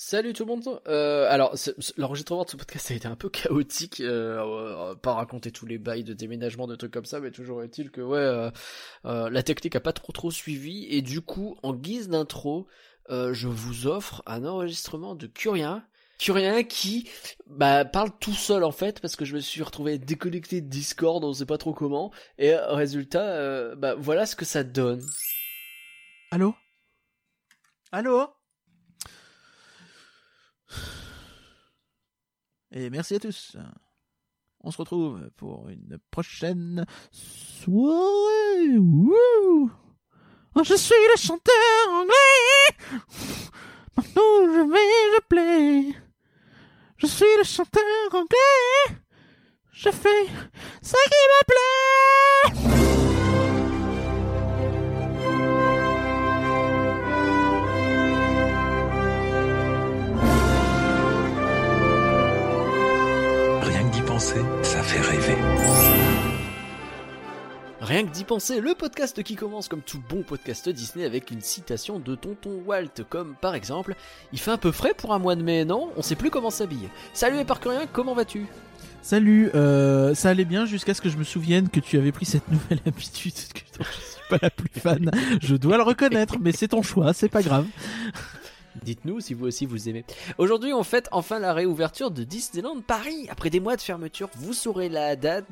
Salut tout le monde. Euh, alors, l'enregistrement de ce podcast a été un peu chaotique, euh, pas raconter tous les bails de déménagement, de trucs comme ça, mais toujours est-il que ouais, euh, euh, la technique a pas trop trop suivi et du coup, en guise d'intro, euh, je vous offre un enregistrement de Curien. Curien qui bah, parle tout seul en fait parce que je me suis retrouvé déconnecté de Discord, on sait pas trop comment et résultat, bah voilà ce que ça donne. Allô? Allô? Et merci à tous. On se retrouve pour une prochaine soirée. Oh, je suis le chanteur anglais. Maintenant je vais, je plais. Je suis le chanteur anglais. Je fais ce qui me plaît. Fait rêver. Rien que d'y penser, le podcast qui commence comme tout bon podcast Disney avec une citation de tonton Walt, comme par exemple Il fait un peu frais pour un mois de mai, non? On sait plus comment s'habiller. Salut Éparcurien, comment vas-tu? Salut, euh, ça allait bien jusqu'à ce que je me souvienne que tu avais pris cette nouvelle habitude que je suis pas la plus fan. Je dois le reconnaître, mais c'est ton choix, c'est pas grave. Dites-nous si vous aussi vous aimez. Aujourd'hui, on fête enfin la réouverture de Disneyland Paris. Après des mois de fermeture, vous saurez la date.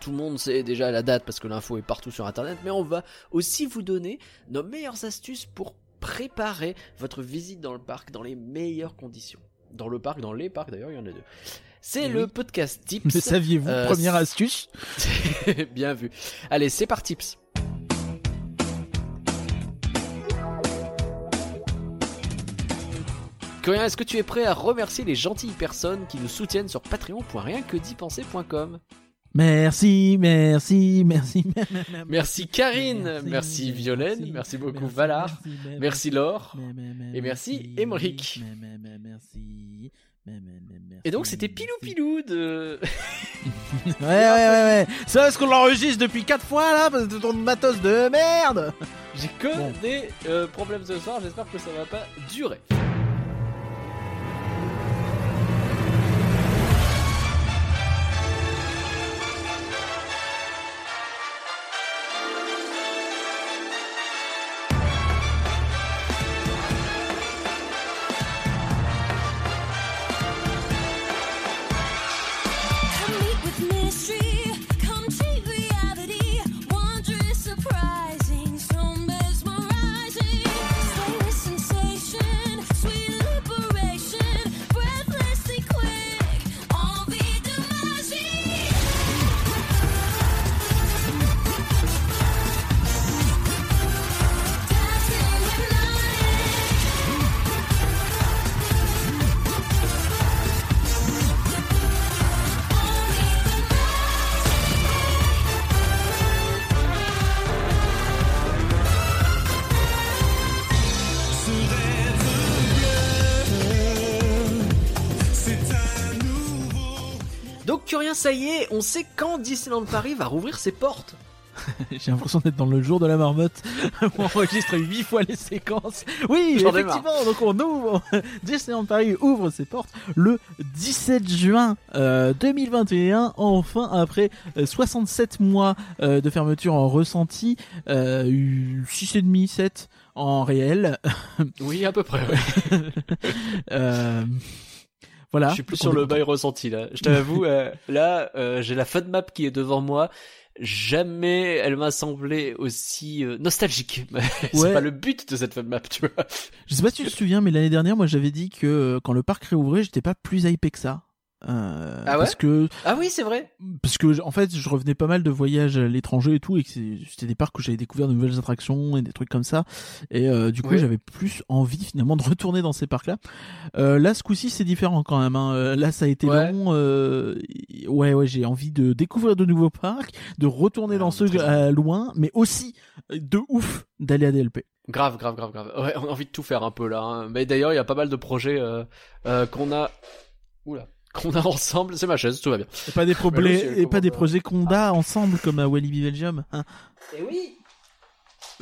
Tout le monde sait déjà la date parce que l'info est partout sur internet. Mais on va aussi vous donner nos meilleures astuces pour préparer votre visite dans le parc dans les meilleures conditions. Dans le parc, dans les parcs d'ailleurs, il y en a deux. C'est le podcast Tips. Mais saviez-vous, euh, première astuce? Bien vu. Allez, c'est par Tips. Est-ce que tu es prêt à remercier les gentilles personnes qui nous soutiennent sur patreon.rienquedipenser.com Merci, merci, merci. Merci Karine, merci, Violaine, merci beaucoup Valar, merci Laure, et merci Emric. Et donc c'était Pilou Pilou de... ouais, ouais, ouais, ouais. C'est parce qu'on l'enregistre depuis 4 fois là, parce que ton matos de merde? J'ai que des euh, problèmes ce soir, j'espère que ça va pas durer. Ça y est, on sait quand Disneyland Paris va rouvrir ses portes. J'ai l'impression d'être dans le jour de la marmotte on enregistre huit fois les séquences. Oui, effectivement, donc on ouvre. Disneyland Paris ouvre ses portes le 17 juin 2021. Euh, enfin, après 67 euh, mois euh, de fermeture en ressenti, euh, 6 et demi, 7 en réel. Oui, à peu près. Voilà. Je suis plus sur le bail ressenti là. Je t'avoue, euh, là, euh, j'ai la map qui est devant moi. Jamais elle m'a semblé aussi euh, nostalgique. c'est pas le but de cette map, tu vois. Je sais pas si tu te souviens, mais l'année dernière, moi, j'avais dit que quand le parc réouvrait, j'étais pas plus hypé que ça. Euh, ah ouais parce que ah oui c'est vrai parce que en fait je revenais pas mal de voyages à l'étranger et tout et que c'était des parcs où j'avais découvert de nouvelles attractions et des trucs comme ça et euh, du coup j'avais plus envie finalement de retourner dans ces parcs là euh, là ce coup-ci c'est différent quand même hein. Là ça a été long ouais ouais j'ai envie de découvrir de nouveaux parcs de retourner dans ceux loin mais aussi de ouf d'aller à DLP Grave, grave, grave, grave. Ouais, on a envie de tout faire un peu là. Hein. Mais d'ailleurs, il y a pas mal de projets qu'on a. Oula qu'on a ensemble, c'est ma chaise, tout va bien. Et pas des, problèmes et pas des projets qu'on a ensemble comme à Walibi Belgium. Hein. Et eh oui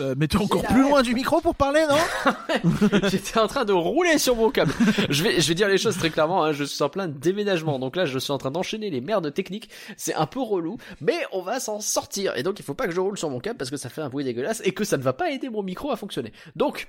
Euh, mais tu es encore plus loin du micro pour parler, non J'étais en train de rouler sur mon câble. Je vais, je vais dire les choses très clairement. Hein. Je suis en plein déménagement, donc là, je suis en train d'enchaîner les merdes techniques. C'est un peu relou, mais on va s'en sortir. Et donc, il faut pas que je roule sur mon câble parce que ça fait un bruit dégueulasse et que ça ne va pas aider mon micro à fonctionner. Donc,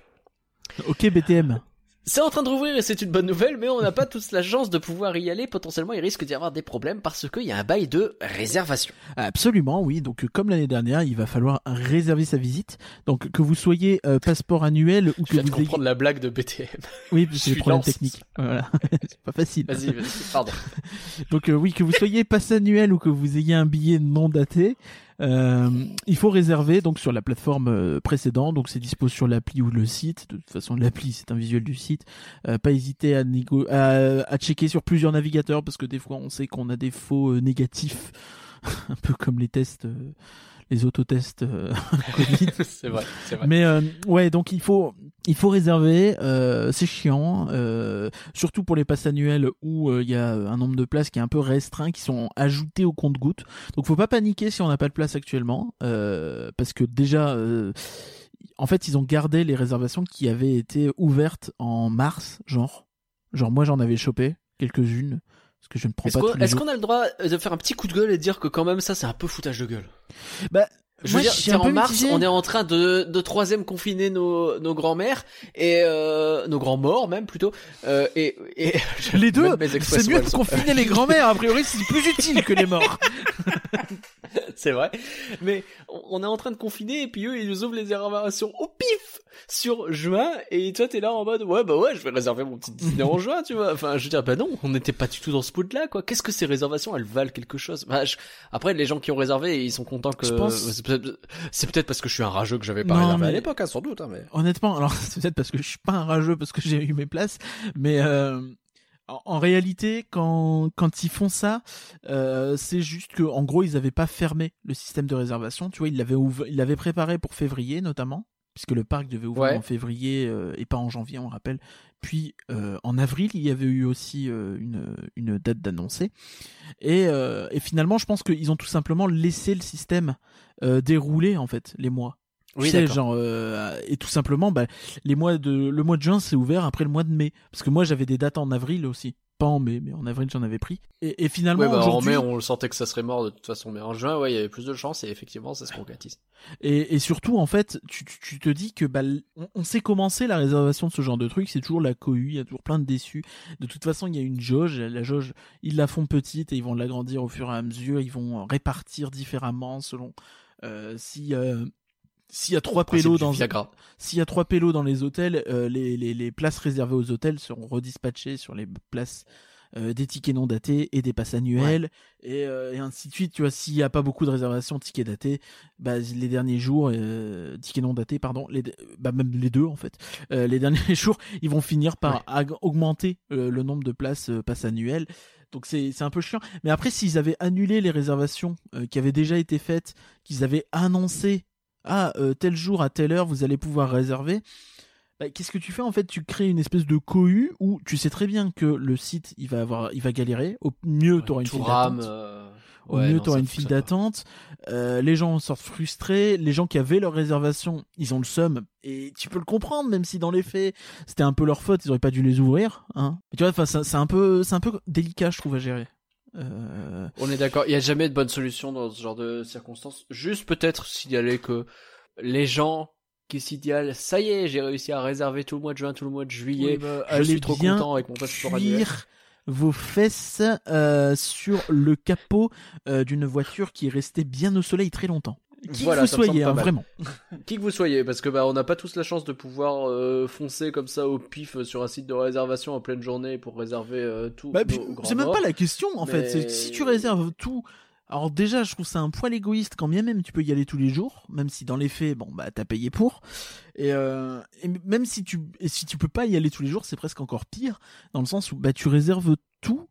ok BTM. C'est en train de rouvrir et c'est une bonne nouvelle, mais on n'a pas tous la chance de pouvoir y aller. Potentiellement, il risque d'y avoir des problèmes parce qu'il y a un bail de réservation. Absolument, oui. Donc, euh, comme l'année dernière, il va falloir réserver sa visite. Donc, que vous soyez euh, passeport annuel ou que vous ayez... comprendre la blague de BTM. Oui, c'est des problèmes techniques. Voilà, c'est pas facile. Vas-y, vas-y, pardon. Donc, euh, oui, que vous soyez passe annuel ou que vous ayez un billet non daté, euh, il faut réserver donc sur la plateforme euh, précédente, donc c'est dispo sur l'appli ou le site. De toute façon, l'appli c'est un visuel du site. Euh, pas hésiter à, à, à, checker sur plusieurs navigateurs parce que des fois on sait qu'on a des faux euh, négatifs, un peu comme les tests les autotests euh, c'est vrai, c'est vrai. Mais euh, ouais, donc il faut il faut réserver. Euh, c'est chiant, surtout pour les passes annuelles où il y a un nombre de places qui est un peu restreint, qui sont ajoutées au compte-goutte. Donc faut pas paniquer si on n'a pas de place actuellement, parce que déjà. en fait, ils ont gardé les réservations qui avaient été ouvertes en mars, genre. Genre, moi, j'en avais chopé quelques-unes que je ne prends est Est-ce qu'on a le droit de faire un petit coup de gueule et dire que quand même ça c'est un peu foutage de gueule? Bah je veux dire, en mars, on est en train de, de troisième confiner nos, nos grands-mères et euh, nos grands-morts même plutôt. Euh, et, et les deux, c'est mieux de confiner les grands-mères. A priori, c'est plus utile que les morts. c'est vrai. Mais on est en train de confiner et puis eux ils nous ouvrent les réservations au pif sur juin et toi t'es là en mode ouais bah ouais je vais réserver mon petit dîner en juin tu vois. Enfin je veux dire bah non on n'était pas du tout dans ce mood là quoi. Qu'est-ce que ces réservations elles valent quelque chose? Bah, Après les gens qui ont réservé ils sont contents que c'est peut-être parce que je suis un rageux que j'avais pas réservé à l'époque, hein, sans doute. Hein, mais... Honnêtement, alors c'est peut-être parce que je suis pas un rageux parce que j'ai eu mes places, mais euh, en, réalité, quand quand ils font ça, euh, c'est juste que en gros ils avaient pas fermé le système de réservation. Tu vois, ils l'avaient ils l'avaient préparé pour février notamment puisque le parc devait ouvrir en février euh, et pas en janvier, on rappelle. Puis euh, en avril, il y avait eu aussi euh, une, une date d'annoncer. Et, et finalement, je pense qu'ils ont tout simplement laissé le système dérouler en fait les mois. Oui, sais, genre et tout simplement, bah, les mois de le mois de juin c'est ouvert après le mois de mai, parce que moi j'avais des dates en avril aussi pas en mai, mais en avril j'en avais pris. Et, et finalement, bah, en mai on sentait que ça serait mort de toute façon, mais en juin, ouais, il y avait plus de chance et effectivement, ça se concrétise. Et, et surtout, en fait, tu, tu, te dis que bah, on, sait commencer la réservation de ce genre de truc, c'est toujours la cohue, il y a toujours plein de déçus. De toute façon, il y a une jauge, la jauge, ils la font petite et ils vont l'agrandir au fur et à mesure, ils vont répartir différemment selon euh, si euh, s'il y a trois pélos dans s'il y a trois pélos dans les hôtels, euh, les, les, les, places réservées aux hôtels seront redispatchées sur les places euh, des tickets non datés et des passes annuelles et, euh, et, ainsi de suite. Tu vois, s'il n'y a pas beaucoup de réservations tickets datés, bah, les derniers jours, tickets non datés, pardon, les, bah, même les deux en fait, les derniers jours, ils vont finir par augmenter le nombre de places passes annuelles. Donc c'est un peu chiant. Mais après, s'ils avaient annulé les réservations qui avaient déjà été faites, qu'ils avaient annoncé ah euh, tel jour à telle heure vous allez pouvoir réserver. Bah, qu'est-ce que tu fais en fait? Tu crées une espèce de cohue où tu sais très bien que le site il va avoir, il va galérer. Au mieux tu auras une file d'attente. Euh, Au mieux tu auras une file d'attente. Euh, les gens sortent frustrés. Les gens qui avaient leur réservation, ils ont le seum et tu peux le comprendre même si dans les faits c'était un peu leur faute. Ils auraient pas dû les ouvrir. Hein. Mais tu vois, c'est un peu, c'est un peu délicat je trouve à gérer. Euh, On est d'accord. Il n'y a jamais de bonne solution dans ce genre de circonstances. Juste peut-être signaler que les gens qui s'idéalent, ça y est, j'ai réussi à réserver tout le mois de juin, tout le mois de juillet. Bah, je suis trop content avec mon passeport annuel vos fesses euh, sur le capot euh, d'une voiture qui est restée bien au soleil très longtemps. Qui voilà, que vous soyez, hein, vraiment. qui que vous soyez, parce que bah on n'a pas tous la chance de pouvoir euh, foncer comme ça au pif sur un site de réservation en pleine journée pour réserver euh, tout. Bah, c'est même pas la question en fait. Si tu réserves tout, alors déjà je trouve ça un poil égoïste quand bien même tu peux y aller tous les jours, même si dans les faits bon bah t'as payé pour. Et, euh, et même si tu et si tu peux pas y aller tous les jours, c'est presque encore pire dans le sens où bah tu réserves tout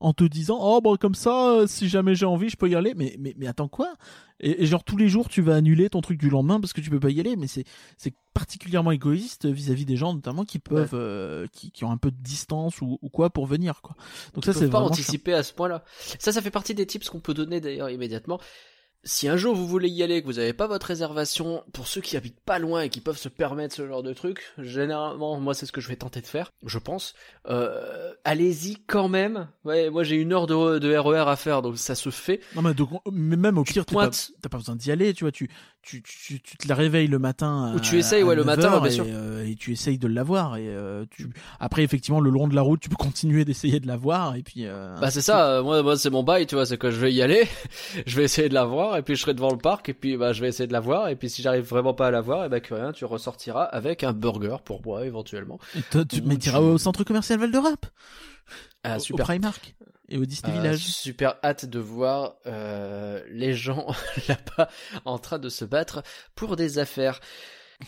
en te disant oh bon comme ça euh, si jamais j'ai envie je peux y aller. Mais mais mais attends quoi? Et, genre tous les jours tu vas annuler ton truc du lendemain parce que tu peux pas y aller. Mais c'est c'est particulièrement égoïste vis-à-vis des gens notamment qui peuvent euh, qui, qui ont un peu de distance ou, ou quoi pour venir quoi. Donc ça c'est pas anticiper à ce point-là. Ça ça fait partie des tips qu'on peut donner d'ailleurs immédiatement si un jour vous voulez y aller, que vous n'avez pas votre réservation, pour ceux qui habitent pas loin et qui peuvent se permettre ce genre de truc, généralement, moi c'est ce que je vais tenter de faire, je pense. Euh, allez-y quand même. Ouais, moi j'ai une heure de, de RER à faire, donc ça se fait. Non mais, donc, mais même au pire, t'as pas, pas, besoin d'y aller, tu vois. Tu, tu, tu, tu, te la réveilles le matin. Ou tu essayes, ouais, le matin, bien et, sûr. Euh, et tu essayes de l'avoir. Et euh, tu... après, effectivement, le long de la route, tu peux continuer d'essayer de l'avoir. Et puis. Euh, bah c'est ça. moi, moi c'est mon bail, tu vois, c'est que je vais y aller, je vais essayer de l'avoir, et puis je serai devant le parc, et puis bah je vais essayer de l'avoir, et puis si j'arrive vraiment pas à l'avoir, et bah que rien, tu ressortiras avec un burger pour moi éventuellement. Et toi, tu, mais tu au centre commercial Val de Rap. Ah, super. Au Primark? Et au Disney euh, Village. Super hâte de voir euh, les gens là-bas en train de se battre pour des affaires.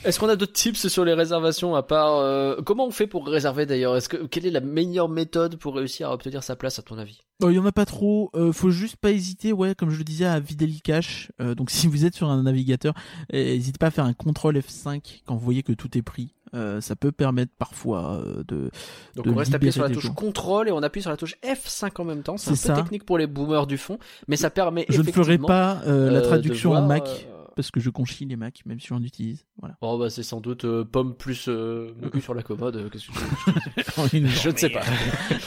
Est-ce qu'on a d'autres tips sur les réservations à part euh, comment on fait pour réserver d'ailleurs? Est-ce que quelle est la meilleure méthode pour réussir à obtenir sa place à ton avis? Il y en a pas trop. Euh, faut juste pas hésiter, ouais, comme je le disais, à vider le cache. Euh, donc si vous êtes sur un navigateur, n'hésitez pas à faire un contrôle F5 quand vous voyez que tout est pris. Euh, ça peut permettre parfois euh, de. Donc de on reste appuyé sur la touche gens. contrôle et on appuie sur la touche F5 en même temps. C'est un peu ça. technique pour les boomers du fond, mais ça permet. Je ne ferai pas euh, la traduction voir, en Mac parce que je conchis les Mac, même si j'en utilise. Voilà. Oh bah c'est sans doute euh, pomme plus euh, mon cul sur la commode. euh, Qu'est-ce que Je ne sais pas.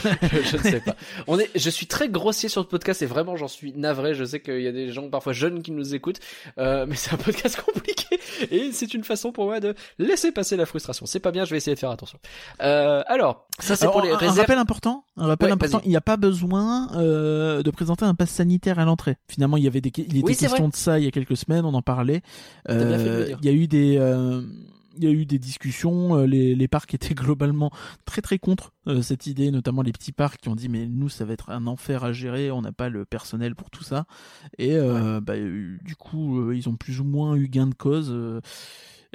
je ne sais pas. On est, je suis très grossier sur le podcast et vraiment j'en suis navré. Je sais qu'il y a des gens parfois jeunes qui nous écoutent, euh, mais c'est un podcast compliqué et c'est une façon pour moi de laisser passer la frustration. C'est pas bien. Je vais essayer de faire attention. Alors ça c'est pour les un, un réserves. rappel important. Un rappel Ouais, important. Il n'y a pas besoin de présenter un pass sanitaire à l'entrée. Finalement, il y avait des, il était Oui, question de ça il y a quelques semaines. On en parlait. Euh. Il y a eu des euh, il y a eu des discussions, euh, les, les parcs étaient globalement très très contre euh, cette idée, notamment les petits parcs qui ont dit mais nous ça va être un enfer à gérer, on n'a pas le personnel pour tout ça. Et euh, bah, du coup ils ont plus ou moins eu gain de cause.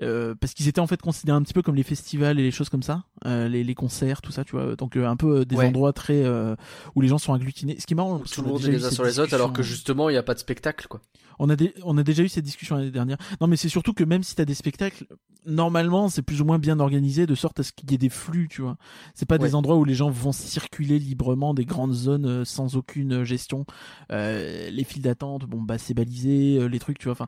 Euh, euh, parce qu'ils étaient en fait considérés un petit peu comme les festivals et les choses comme ça, euh, les, les concerts, tout ça, tu vois. Donc euh, un peu euh, des Ouais. endroits très euh, où les gens sont agglutinés. Ce qui est marrant, Tout le a monde est les uns sur les autres alors que justement il n'y a pas de spectacle quoi. On a, des- on a déjà eu cette discussion l'année dernière. Non, mais c'est surtout que même si t'as des spectacles, normalement, c'est plus ou moins bien organisé de sorte à ce qu'il y ait des flux, tu vois. C'est pas Ouais. des endroits où les gens vont circuler librement, des grandes zones euh, sans aucune euh, gestion. Euh, les files d'attente, bon, bah, c'est balisé, euh, les trucs, tu vois. Enfin,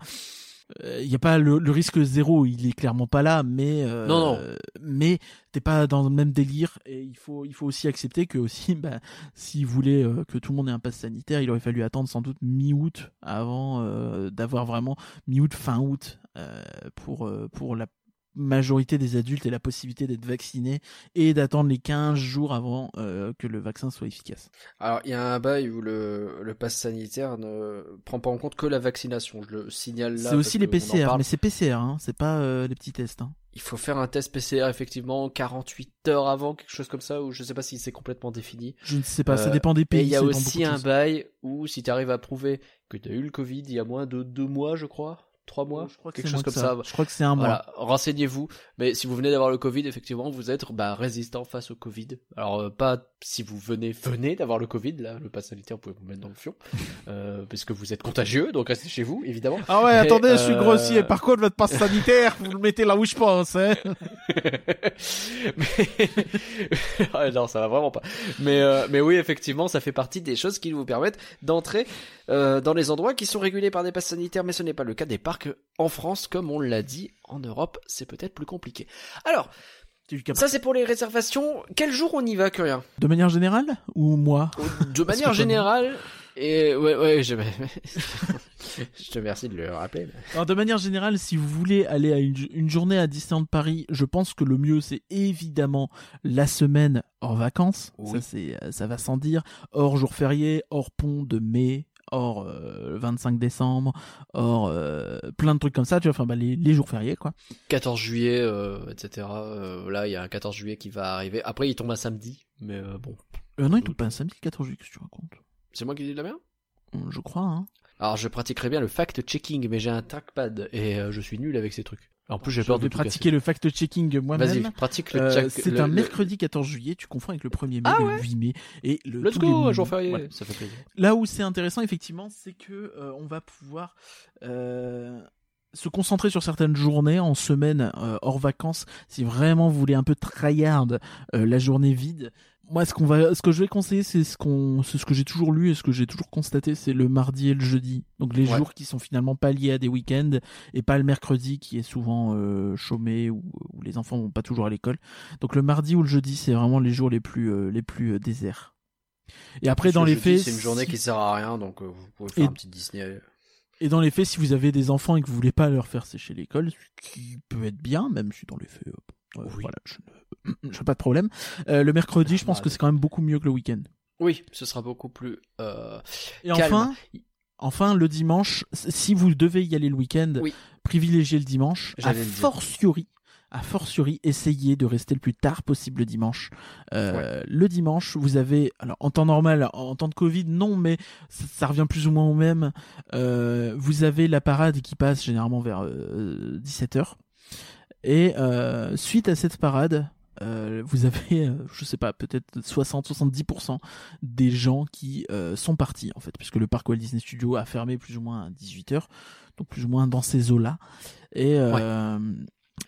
il y a pas le, le risque zéro, il est clairement pas là, mais euh, Non, non. mais t'es pas dans le même délire et il faut il faut aussi accepter que aussi bah s'ils voulaient euh, que tout le monde ait un pass sanitaire, il aurait fallu attendre sans doute mi-août avant euh, d'avoir vraiment mi-août fin août euh, pour euh, pour la majorité des adultes et la possibilité d'être vaccinés et d'attendre les 15 jours avant euh, que le vaccin soit efficace. Alors, il y a un bail où le, le pass sanitaire ne prend pas en compte que la vaccination. Je le signale là. C'est aussi les PCR, mais c'est PCR, hein, c'est pas euh, les petits tests. Hein. Il faut faire un test PCR effectivement 48 heures avant, quelque chose comme ça, ou je sais pas si c'est complètement défini. Je ne sais pas, ça Euh, dépend des Et pays. il y a aussi un bail où si tu arrives à prouver que tu as eu le Covid il y a moins de deux mois, je crois, trois mois, Je crois que quelque chose comme ça. Je crois que c'est un mois. Voilà, renseignez-vous. Mais si vous venez d'avoir le Covid, effectivement, vous êtes bah, résistant face au Covid. Alors euh, pas si vous venez venez d'avoir le Covid, là, le pass sanitaire, vous pouvez vous mettre dans le fion, euh, parce que vous êtes contagieux, donc restez chez vous, évidemment. Ah ouais, Mais, attendez, je suis euh, grossier. Par contre, votre passe sanitaire, vous le mettez là où je pense. Hein. mais... Ah, non, ça va vraiment pas. Mais, euh, mais oui, effectivement, ça fait partie des choses qui vous permettent d'entrer euh, dans les endroits qui sont régulés par des passes sanitaires, mais ce n'est pas le cas des parcs en France, comme on l'a dit. En Europe, c'est peut-être plus compliqué. Alors, ça c'est pour les réservations. Quel jour on y va, Curien? De manière générale ou moi? De manière générale, et ouais, ouais, je... je te remercie de le rappeler. Alors, de manière générale, si vous voulez aller à une, une journée à Disneyland Paris, je pense que le mieux c'est évidemment la semaine hors vacances. Oui. Ça c'est euh, ça va sans dire. Hors jour férié, hors pont de mai, hors euh, 25 décembre, hors euh, plein de trucs comme ça. Tu vois, enfin bah, les, les jours fériés quoi. 14 juillet, euh, etc. Euh, là, il y a un 14 juillet qui va arriver. Après, il tombe un samedi, mais bon. Non, il tombe pas un samedi le 14 juillet, qu'est-ce que tu racontes? C'est moi qui dis de la merde? Je crois. Hein. Alors, je pratiquerais bien le fact-checking, mais j'ai un trackpad et je suis nul avec ces trucs. En plus, j'ai peur de pratiquer le fact-checking moi-même. Vas-y, pratique le Euh, check. c'est le- un le- mercredi 14 juillet, tu confonds avec le 1er mai, Ah le ouais 8 mai et le Let's go, jour férié, Voilà. ça fait plaisir. Là où c'est intéressant effectivement, c'est que euh, on va pouvoir euh, se concentrer sur certaines journées en semaine euh, hors vacances. Si vraiment vous voulez un peu tryhard euh, la journée vide, moi, ce qu'on va, ce que je vais conseiller, c'est ce qu'on, c'est ce que j'ai toujours lu et ce que j'ai toujours constaté, c'est le mardi et le jeudi. Donc les jours qui sont finalement pas liés à des week-ends et pas le mercredi qui est souvent euh, chômé ou où les enfants vont pas toujours à l'école. Donc le mardi ou le jeudi, c'est vraiment les jours les plus euh, les plus euh, déserts. Et après, dans les faits, c'est une journée qui sert à rien, donc vous pouvez faire un petit Disney. Et dans les faits, si vous avez des enfants et que vous voulez pas leur faire sécher l'école, ce qui peut être bien, même si dans les faits, voilà, je n'ai pas de problème. Euh, le mercredi, je pense que c'est quand même beaucoup mieux que le week-end. Oui, ce sera beaucoup plus. Euh, et enfin, enfin le dimanche, si vous devez y aller le week-end, privilégiez le dimanche. A fortiori, fortiori, essayez de rester le plus tard possible le dimanche. Euh, le dimanche, vous avez, alors en temps normal, en temps de Covid, non, mais ça, revient plus ou moins au même. vous avez la parade qui passe généralement vers 17h. Et euh, suite à cette parade, euh, vous avez, euh, je sais pas, peut-être 60-70% des gens qui sont partis en fait, puisque le parc Walt Disney Studio a fermé plus ou moins à 18h, donc plus ou moins dans ces eaux-là. Et,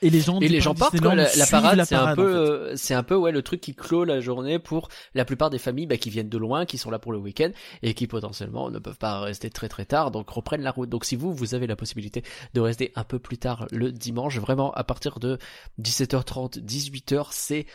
et les gens, et les gens partent. la, parade, c'est un peu, euh, c'est un peu ouais le truc qui clôt la journée pour la plupart des familles bah, qui viennent de loin, qui sont là pour le week-end et qui potentiellement ne peuvent pas rester très très tard, donc reprennent la route. Donc si vous vous avez la possibilité de rester un peu plus tard le dimanche, vraiment à partir de 17h30, 18h, c'est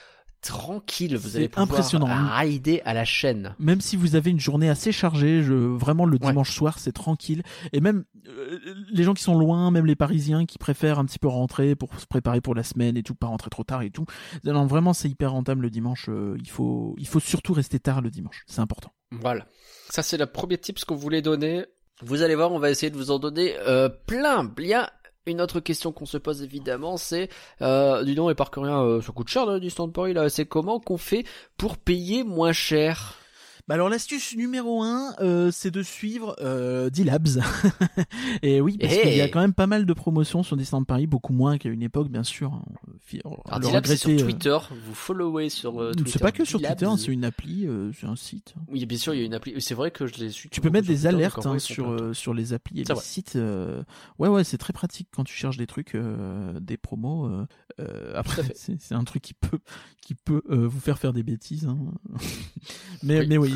tranquille, vous allez pouvoir impressionnant. rider à la chaîne. Même si vous avez une journée assez chargée, je, vraiment le dimanche soir c'est tranquille. Et même euh, les gens qui sont loin, même les Parisiens qui préfèrent un petit peu rentrer pour se préparer pour la semaine et tout, pas rentrer trop tard et tout. Non, vraiment c'est hyper rentable le dimanche. Euh, il faut, il faut surtout rester tard le dimanche, c'est important. Voilà, ça c'est le premier tip qu'on voulait donner. Vous allez voir, on va essayer de vous en donner euh, plein, bien une autre question qu'on se pose évidemment, c'est, euh, dis donc, et par euh, ça coûte cher, Distant Paris, là, c'est comment qu'on fait pour payer moins cher? Bah alors l'astuce numéro un, euh, c'est de suivre euh, D-Labs. et oui, parce qu'il y a quand même pas mal de promotions sur Disneyland Paris, beaucoup moins qu'à une époque, bien sûr. Hein. Alors D-Labs, c'est sur euh, Twitter, vous followez sur euh, Twitter. C'est pas que sur Twitter, hein, c'est une appli, euh, c'est un site. Oui, bien sûr, il y a une appli. C'est vrai que je l'ai su. Tu peux mettre des alertes hein, sur sur les applis et les sites. Ouais, ouais, c'est très pratique quand tu cherches des trucs, des promos. après, c'est un truc qui peut qui peut vous faire faire des bêtises. Hein. mais mais oui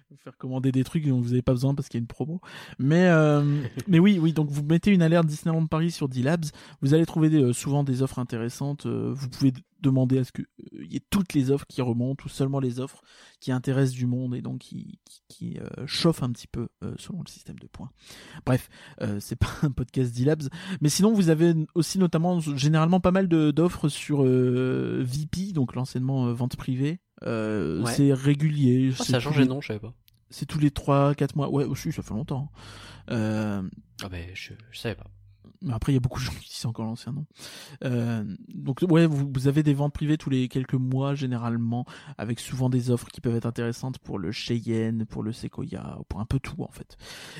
vous faire commander des trucs dont vous n'avez pas besoin parce qu'il y a une promo. Mais euh, mais oui, oui. Donc vous mettez une alerte Disneyland Paris sur D-Labs, vous allez trouver euh, souvent des offres intéressantes. Euh, vous pouvez demander à ce que il y ait toutes les offres qui remontent ou seulement les offres qui intéressent du monde et donc qui qui, chauffent un petit peu selon le système de points. Bref, c'est pas un podcast D-Labs, mais sinon vous avez aussi notamment généralement pas mal d'offres sur VP, donc l'enseignement vente privée. Euh, c'est régulier. Oh, ça a changé de nom, je savais pas. C'est tous les 3-4 mois. Ouais, aussi, ça fait longtemps. Euh... Ah ben, je, je savais pas. Mais après, il y a beaucoup de gens qui disent encore l'ancien nom. Euh, donc, ouais, vous, vous, avez des ventes privées tous les quelques mois, généralement, avec souvent des offres qui peuvent être intéressantes pour le Cheyenne, pour le Sequoia, pour un peu tout, en fait.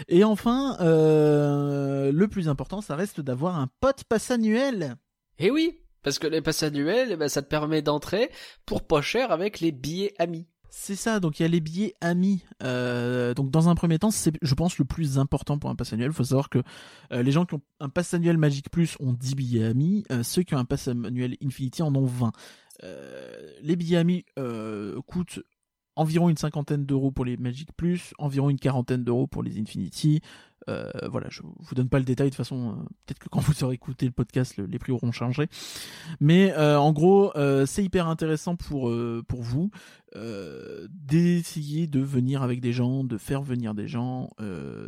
Et enfin, euh, le plus important, ça reste d'avoir un pote passe annuel. Eh oui parce que les passes annuels, eh ben, ça te permet d'entrer pour pas cher avec les billets amis. C'est ça, donc il y a les billets amis. Euh, donc dans un premier temps, c'est je pense le plus important pour un pass annuel. Il faut savoir que euh, les gens qui ont un pass annuel Magic Plus ont 10 billets amis, euh, ceux qui ont un pass annuel Infinity en ont 20. les billets amis coûtent environ une cinquantaine d'euros pour les Magic Plus, environ une quarantaine d'euros pour les Infinity. Euh, voilà, je vous donne pas le détail de toute façon. Euh, peut-être que quand vous aurez écouté le podcast, les prix auront changé. Mais euh, en gros, c'est hyper intéressant pour pour vous d'essayer de venir avec des gens, de faire venir des gens.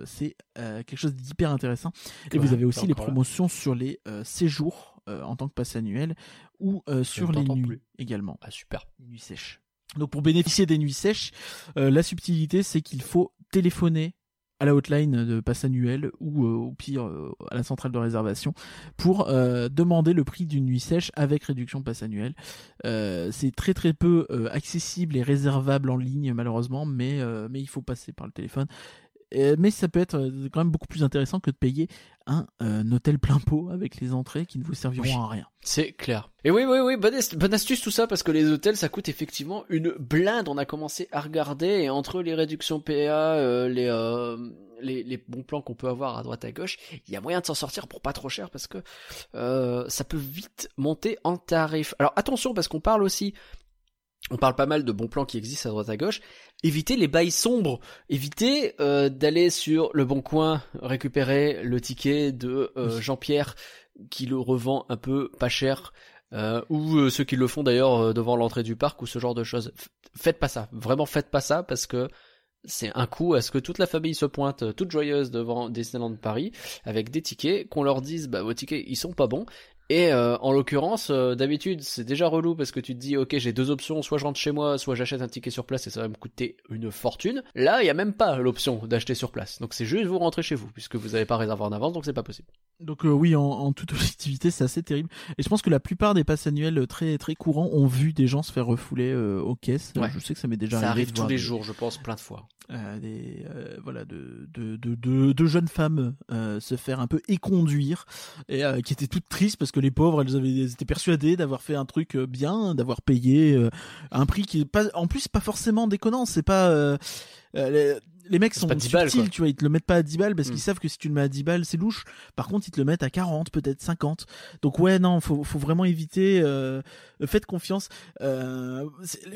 c'est quelque chose d'hyper intéressant. Et vous avez aussi les promotions sur les séjours en tant que passe annuel ou sur les nuits également. Ah super. nuits sèches. Donc pour bénéficier des nuits sèches, la subtilité c'est qu'il faut téléphoner à la hotline de passe annuel ou euh, au pire euh, à la centrale de réservation pour euh, demander le prix d'une nuit sèche avec réduction passe annuel. c'est très très peu accessible et réservable en ligne malheureusement, mais mais il faut passer par le téléphone mais ça peut être euh, quand même beaucoup plus intéressant que de payer un, euh, hôtel plein pot avec les entrées qui ne vous serviront à rien. C'est clair. Et oui, oui, oui, bonne, astuce tout ça parce que les hôtels ça coûte effectivement une blinde. On a commencé à regarder et entre les réductions PA, euh, les, les, bons plans qu'on peut avoir à droite à gauche, il y a moyen de s'en sortir pour pas trop cher parce que ça peut vite monter en tarif. Alors attention parce qu'on parle aussi on parle pas mal de bons plans qui existent à droite à gauche. Évitez les bails sombres. Évitez euh, d'aller sur le bon coin récupérer le ticket de euh, Jean-Pierre qui le revend un peu pas cher. Euh, ou ceux qui le font d'ailleurs devant l'entrée du parc ou ce genre de choses. faites pas ça. Vraiment faites pas ça parce que c'est un coup à ce que toute la famille se pointe toute joyeuse devant Disneyland Paris avec des tickets, qu'on leur dise bah vos tickets ils sont pas bons et euh, en l'occurrence, euh, d'habitude, c'est déjà relou parce que tu te dis, ok, j'ai deux options, soit je rentre chez moi, soit j'achète un ticket sur place et ça va me coûter une fortune. Là, il y a même pas l'option d'acheter sur place. Donc c'est juste vous rentrer chez vous puisque vous n'avez pas réservé en avance, donc c'est pas possible. Donc euh, oui, en, toute objectivité, c'est assez terrible. Et je pense que la plupart des passes annuelles très très courants ont vu des gens se faire refouler aux caisses. Je sais que ça m'est déjà ça arrivé. arrive tous les jours, je pense, plein de fois. des voilà de de, de de, jeunes femmes se faire un peu éconduire et qui étaient toutes tristes parce que les pauvres, elles avaient étaient persuadées d'avoir fait un truc euh, bien, d'avoir payé euh, un prix qui est pas, en plus pas forcément déconnant. C'est pas euh, les mecs sont subtils, tu vois, ils te le mettent pas à 10 balles parce qu'ils hmm. savent que si tu le mets à 10 balles, c'est louche. Par contre, ils te le mettent à 40, peut-être 50. Donc ouais, non, faut, faut vraiment éviter. Euh, faites confiance. Euh,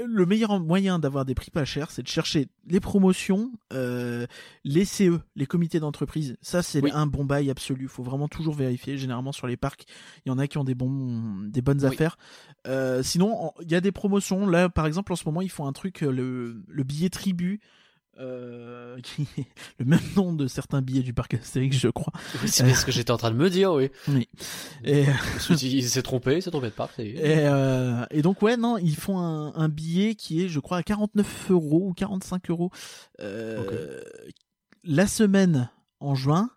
le meilleur moyen d'avoir des prix pas chers, c'est de chercher les promotions, euh, les CE, les comités d'entreprise. Ça, c'est un bon bail absolu. Faut vraiment toujours vérifier. Généralement sur les parcs, il y en a qui ont des bons, des bonnes affaires. Euh, sinon, il y a des promotions. Là, par exemple, en ce moment, ils font un truc, le, le billet tribu euh, qui est le même nom de certains billets du parc Astérix, je crois. Oui, c'est ce que j'étais en train de me dire, oui. Oui. Et il s'est trompé, il s'est trompé de parc. Et, euh, et donc ouais, non, ils font un, un, billet qui est, je crois, à 49 euros ou 45 euros euh, la semaine en juin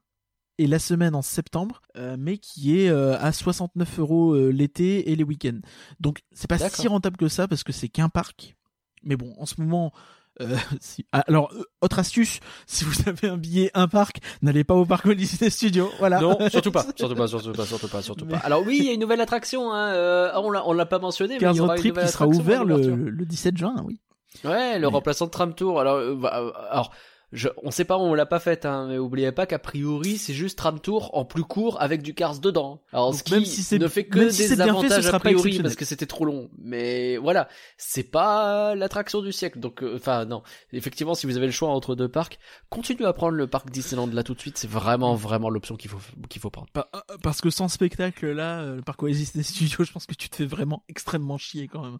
et la semaine en septembre, euh, mais qui est euh, à 69 euros l'été et les week-ends. Donc c'est pas si rentable que ça parce que c'est qu'un parc. Mais bon, en ce moment, euh, ah, alors, euh, autre astuce, si vous avez un billet un parc, n'allez pas au parc Disney Studio. Voilà. Non, surtout pas, surtout pas, surtout pas, surtout pas, surtout pas. Alors oui, il y a une nouvelle attraction. Hein, euh, on l'a, on l'a pas mentionné, mais il y aura une nouvelle qui sera ouvert le, le 17 juin, oui. Ouais, le remplaçant de Tram Tour. Alors, bah, alors je, on sait pas, on l'a pas fait, hein, mais oubliez pas qu'a priori c'est juste tram tour en plus court avec du Cars dedans. Alors ce qui même si ne fait que des avantages a priori parce que c'était trop long. Mais voilà, c'est pas l'attraction du siècle. Donc, euh, enfin non, effectivement, si vous avez le choix entre deux parcs, continuez à prendre le parc Disneyland là tout de suite. C'est vraiment vraiment l'option qu'il faut qu'il faut prendre. Euh, parce que sans spectacle là, euh, le parc Oasis des Studios, je pense que tu te fais vraiment extrêmement chier quand même.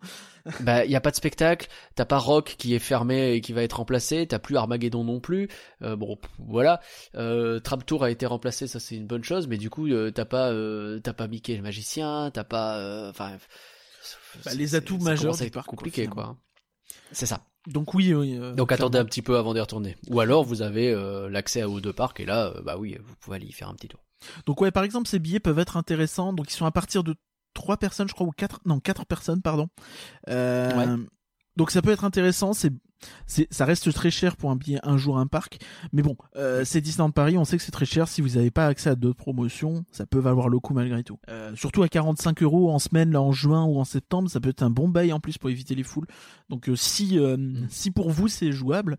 bah il y a pas de spectacle, t'as pas Rock qui est fermé et qui va être remplacé, t'as plus Armageddon non plus. Euh, bon, voilà. Euh, Trap Tour a été remplacé, ça c'est une bonne chose, mais du coup, euh, t'as pas, euh, t'as pas Mickey le magicien, t'as pas, enfin, bah, les atouts majeurs c'est compliqué, quoi. C'est ça. Donc oui. Donc attendez un petit peu avant d'y retourner. Ou alors vous avez l'accès aux deux parcs et là, bah oui, vous pouvez aller y faire un petit tour. Donc ouais, par exemple, ces billets peuvent être intéressants. Donc ils sont à partir de trois personnes, je crois, ou quatre, non, quatre personnes, pardon. Euh, donc ça peut être intéressant, c'est ça reste très cher pour un billet un jour un parc, mais bon, euh, c'est Disneyland Paris, on sait que c'est très cher. Si vous n'avez pas accès à d'autres promotions, ça peut valoir le coup malgré tout. Euh, surtout à 45 euros en semaine, là en juin ou en septembre, ça peut être un bon bail en plus pour éviter les foules. Donc euh, si mm. si pour vous c'est jouable,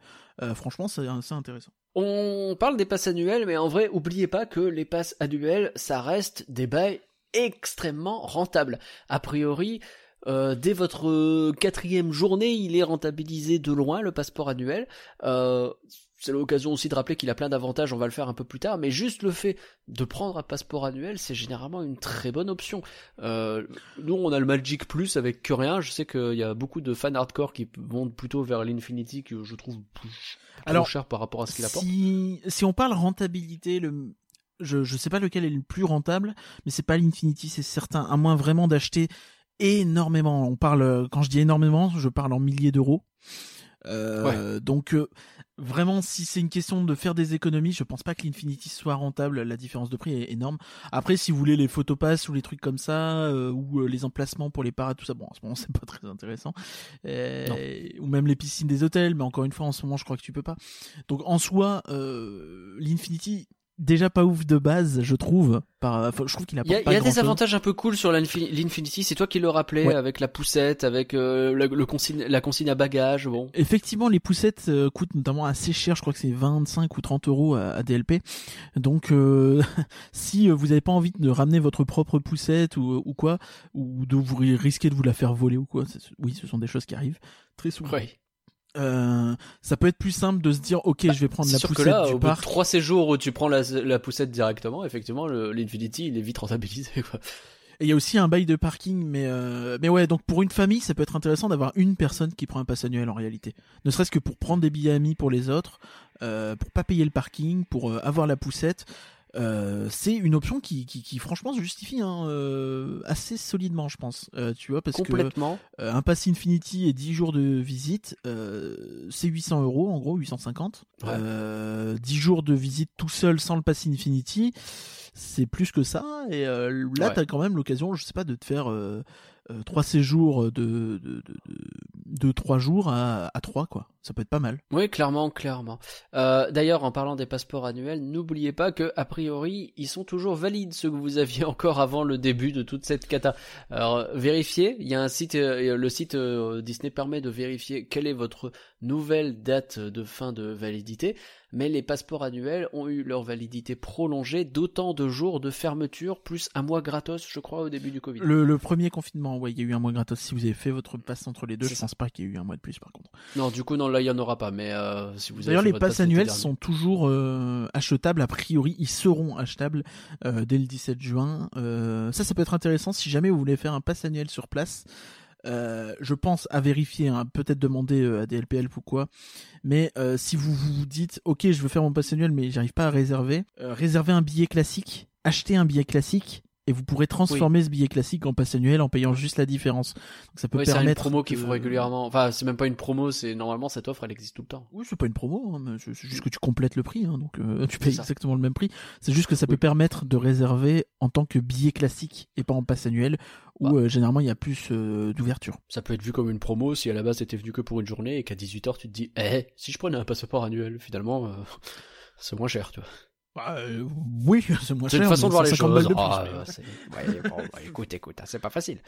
franchement c'est intéressant. On parle des passes annuelles, mais en vrai, oubliez pas que les passes annuelles, ça reste des bails extrêmement rentables. A priori, euh, dès votre euh, quatrième journée, il est rentabilisé de loin le passeport annuel. Euh, c'est l'occasion aussi de rappeler qu'il a plein d'avantages, on va le faire un peu plus tard, mais juste le fait de prendre un passeport annuel, c'est généralement une très bonne option. nous, on a le Magic Plus avec que rien, je sais qu'il y a beaucoup de fans hardcore qui vont plutôt vers l'Infinity, que je trouve plus, Alors, cher par rapport à ce qu'il apporte. Si, si on parle rentabilité, le, je, je sais pas lequel est le plus rentable, mais c'est pas l'Infinity, c'est certain, à moins vraiment d'acheter énormément. On parle, quand je dis énormément, je parle en milliers d'euros. Euh, donc euh, vraiment, si c'est une question de faire des économies, je pense pas que l'Infinity soit rentable. La différence de prix est énorme. Après, si vous voulez les photopass ou les trucs comme ça, euh, ou les emplacements pour les parades, tout ça, bon, en ce moment c'est pas très intéressant. ou même les piscines des hôtels, mais encore une fois, en ce moment, je crois que tu peux pas. Donc en soi, l'Infinity déjà pas ouf de base, je trouve. Par, je trouve qu'il a. Il y a, y a des avantages un peu cool sur l'Infinity. C'est toi qui le rappelais avec la poussette, avec euh, le, consigne, la consigne à bagages. Bon. Effectivement, les poussettes euh, coûtent notamment assez cher. Je crois que c'est 25 ou 30 euros à, DLP. Donc, euh, si vous n'avez pas envie de ramener votre propre poussette ou, ou quoi, ou de vous risquer de vous la faire voler ou quoi, oui, ce sont des choses qui arrivent très souvent. Euh, ça peut être plus simple de se dire ok je vais prendre la poussette que là, du au parc. Bout de trois séjours où tu prends la, la poussette directement effectivement l'Infinity il est vite rentabilisé quoi. Et il y a aussi un bail de parking mais euh, mais ouais donc pour une famille ça peut être intéressant d'avoir une personne qui prend un pass annuel en réalité ne serait-ce que pour prendre des billets amis pour les autres euh, pour pas payer le parking pour euh, avoir la poussette euh, c'est une option qui, qui, qui, franchement se justifie hein, euh, assez solidement, je pense. Euh, tu vois, parce Complètement. que un pass Infinity et 10 jours de visite, c'est 800 euros en gros, 850. 10 jours de visite tout seul sans le pass Infinity, c'est plus que ça. Et là, tu as quand même l'occasion, je sais pas, de te faire euh, trois séjours de, de, trois jours à, à trois, quoi. Ça peut être pas mal. Oui, clairement, clairement. Euh, D'ailleurs, en parlant des passeports annuels, n'oubliez pas que, a priori, ils sont toujours valides, ceux que vous aviez encore avant le début de toute cette cata. Alors, vérifiez, il y a un site, euh, le site euh, Disney permet de vérifier quelle est votre nouvelle date de fin de validité mais les passeports annuels ont eu leur validité prolongée d'autant de jours de fermeture, plus un mois gratos, je crois, au début du Covid. Le, premier confinement, ouais, il y a eu un mois gratos. Si vous avez fait votre passe entre les deux, je pense pas qu'il y ait eu un mois de plus, par contre. Non, du coup, non, là, il y en aura pas, mais euh, si vous D'ailleurs, les passes annuels sont toujours euh, achetables, a priori, ils seront achetables euh, dès le 17 juin. ça, ça peut être intéressant si jamais vous voulez faire un pass annuel sur place. Euh, je pense à vérifier, hein, peut-être demander euh, à DLPL ou quoi. Mais euh, si vous vous dites, ok, je veux faire mon pass annuel, mais j'arrive pas à réserver, réservez un billet classique, achetez un billet classique et vous pourrez transformer ce billet classique en pass annuel en payant juste la différence. Donc ça peut oui, permettre. C'est une promo qu'il faut régulièrement. Enfin, c'est même pas une promo, c'est normalement cette offre, elle existe tout le temps. Oui, c'est pas une promo, hein, c'est juste que tu complètes le prix, hein, donc euh, tu payes exactement le même prix. C'est juste que ça peut permettre de réserver en tant que billet classique et pas en pass annuel, où bah. euh, généralement il y a plus euh, d'ouverture. Ça peut être vu comme une promo si à la base c'était venu que pour une journée et qu'à 18h tu te dis, eh, si je prenais un passeport annuel, finalement, c'est moins cher, tu vois. Bah, euh, oui, c'est moins cher. C'est une façon de voir les choses. Ah, ouais, bon, bah, écoute, écoute, hein, c'est pas facile.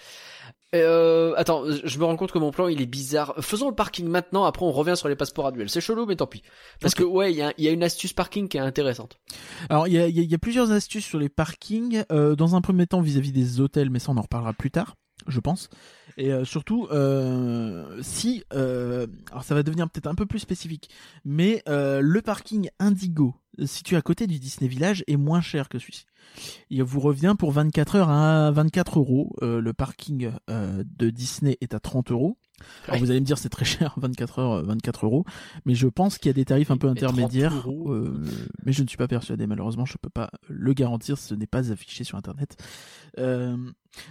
Euh, attends, je me rends compte que mon plan il est bizarre. Faisons le parking maintenant, après on revient sur les passeports annuels. C'est chelou, mais tant pis. Parce que ouais, il y a, y a, une astuce parking qui est intéressante. Alors il y a, y a, plusieurs astuces sur les parkings. Euh, dans un premier temps vis-à-vis des hôtels, mais ça on en reparlera plus tard je pense. Et euh, surtout, euh, si, euh, alors ça va devenir peut-être un peu plus spécifique, mais le parking Indigo situé à côté du Disney Village est moins cher que celui-ci. Il vous revient pour 24 heures à 24 euros. le parking de Disney est à 30 euros. Alors vous allez me dire c'est très cher, 24 heures, 24 euros, mais je pense qu'il y a des tarifs un peu intermédiaires, mais je ne suis pas persuadé malheureusement, je peux pas le garantir, ce n'est pas affiché sur internet. Euh,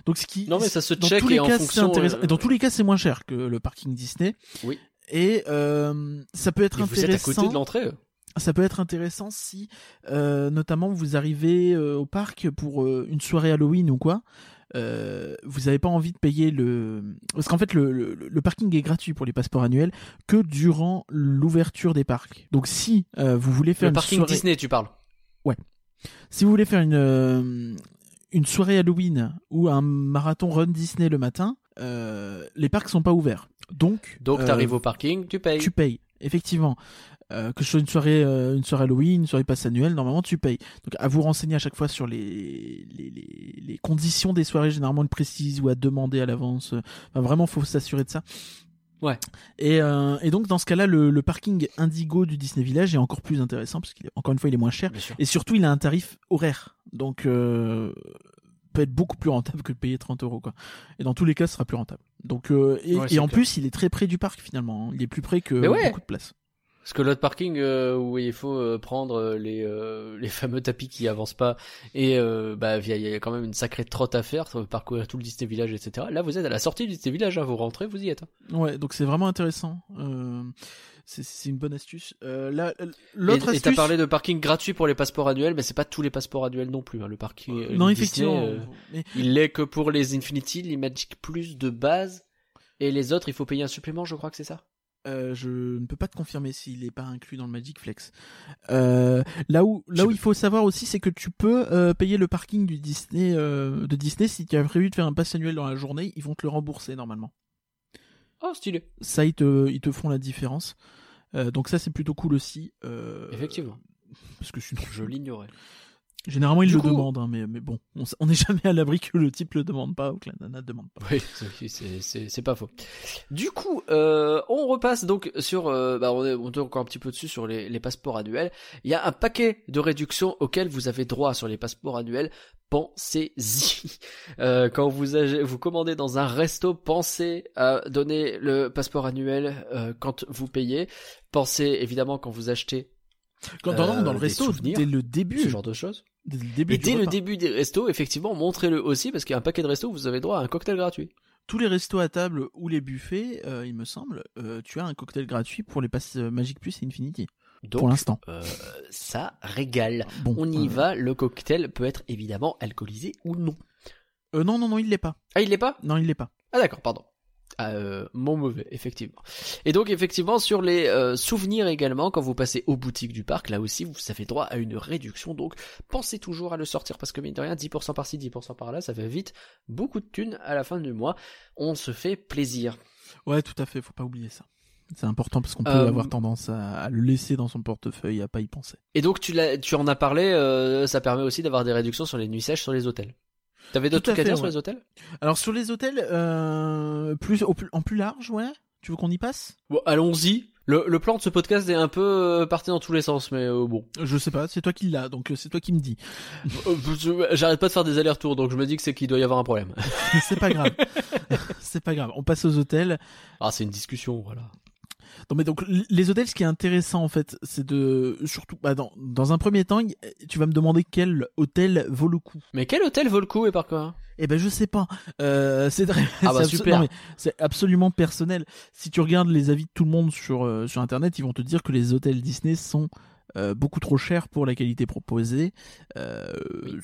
donc ce qui non mais ça se check tous les cas intéressant. Et dans tous les cas c'est moins cher que le parking Disney. Oui. Et euh, ça peut être intéressant. Vous êtes à côté de l'entrée. Ça peut être intéressant si, euh, notamment, vous arrivez euh, au parc pour euh, une soirée Halloween ou quoi. Euh, vous n'avez pas envie de payer le parce qu'en fait le, le, le, parking est gratuit pour les passeports annuels que durant l'ouverture des parcs. Donc si euh, vous voulez faire le parking Disney, tu parles. Ouais. Si vous voulez faire une une soirée Halloween ou un marathon Run Disney le matin, euh, les parcs sont pas ouverts. Donc, donc tu arrives euh, au parking, tu payes. Tu payes, effectivement. Euh, que ce soit une soirée, euh, une soirée Halloween, une soirée passe annuelle, normalement tu payes. Donc à vous renseigner à chaque fois sur les, les, les, les conditions des soirées, généralement le précise ou à demander à l'avance. Enfin, vraiment, faut s'assurer de ça. Ouais. Et, euh, et donc dans ce cas-là, le, le, parking Indigo du Disney Village est encore plus intéressant parce qu'il encore une fois il est moins cher et surtout il a un tarif horaire. Donc euh, peut être beaucoup plus rentable que de payer 30 euros quoi. Et dans tous les cas, ce sera plus rentable. Donc euh, et, et en plus, il est très près du parc finalement. Hein. Il est plus près que beaucoup de places. Parce que l'autre parking euh, où il faut euh, prendre euh, les les fameux tapis qui avancent pas et bah il y, a quand même une sacrée trotte à faire, parcourir tout le Disney Village, etc. Là vous êtes à la sortie du Disney Village, hein, vous rentrez, vous y êtes. Hein. Ouais, donc c'est vraiment intéressant. c'est une bonne astuce. là, l'autre astuce. Et t'as parlé de parking gratuit pour les passeports annuels, mais c'est pas tous les passeports annuels non plus. Hein. Le parking. non effectivement. Il l'est que pour les Infinity, les Magic Plus de base, et les autres il faut payer un supplément, je crois que c'est ça. Euh, je ne peux pas te confirmer s'il n'est pas inclus dans le Magic Flex. Euh, là où, là où il faut savoir aussi, c'est que tu peux euh, payer le parking du Disney, de Disney si tu as prévu de faire un pass annuel dans la journée, ils vont te le rembourser normalement. Oh, stylé. Ça, ils te, ils te font la différence. Donc ça, c'est plutôt cool aussi. Effectivement. Parce que Je l'ignorais. Généralement, ils Du le coup- demandent, hein, mais, mais bon, on n'est jamais à l'abri que le type le demande pas ou que la nana ne demande pas. Oui, c'est- pas faux. Du coup, euh, on repasse donc sur, euh, bah on est, on est encore un petit peu dessus sur les, les passeports annuels. Il y a un paquet de réductions auxquelles vous avez droit sur les passeports annuels. Pensez-y. Euh, quand vous vous commandez dans un resto, pensez à donner le passeport annuel euh, quand vous payez. Pensez évidemment quand vous achetez Quand dans, Euh, dans le des resto, souvenirs, dès le début, ce genre de choses. Dès le début, Et du dès le repas. début des restos, effectivement, montrez-le aussi parce qu'il y a un paquet de restos où vous avez droit à un cocktail gratuit. tous les restos à table ou les buffets, euh, il me semble, euh, tu as un cocktail gratuit pour les passes euh, Magic Plus et Infinity. Donc, pour l'instant. euh, ça régale. Bon, On y va, le cocktail peut être évidemment alcoolisé ou non. euh, non, non, non, il l'est pas. Ah, il l'est pas? Non, il l'est pas. Ah d'accord, pardon. Ah, euh, mon mauvais, effectivement. Et donc effectivement sur les euh, souvenirs également, quand vous passez aux boutiques du parc, là aussi vous avez droit à une réduction, donc pensez toujours à le sortir parce que mine de rien, 10% par-ci, 10% par-là, ça fait vite beaucoup de thunes à la fin du mois. On se fait plaisir. Ouais, tout à fait, faut pas oublier ça. C'est important parce qu'on peut Euh, avoir tendance à, à le laisser dans son portefeuille, à pas y penser. Et donc tu, l'as, tu en as parlé, euh, ça permet aussi d'avoir des réductions sur les nuits sèches sur les hôtels. T'avais d'autres trucs à fait, dire sur les hôtels? Alors sur les hôtels, euh, plus, au en plus large, ouais. Tu veux qu'on y passe? Bon, allons-y. Le, le plan de ce podcast est un peu euh, parti dans tous les sens, mais euh, bon. Je sais pas, c'est toi qui l'as, donc c'est toi qui me dis. J'arrête pas de faire des allers-retours, donc je me dis que c'est qu'il doit y avoir un problème. c'est pas grave. c'est pas grave. On passe aux hôtels. Ah, c'est une discussion, voilà. Non mais donc les hôtels, ce qui est intéressant en fait, c'est de surtout bah, dans dans un premier temps, tu vas me demander quel hôtel vaut le coup. Mais quel hôtel vaut le coup et par quoi? Eh ben je sais pas. Euh, c'est très- Ah bah, abso- super. non, mais c'est absolument personnel. Si tu regardes les avis de tout le monde sur euh, sur internet, ils vont te dire que les hôtels Disney sont euh, beaucoup trop chers pour la qualité proposée. Euh,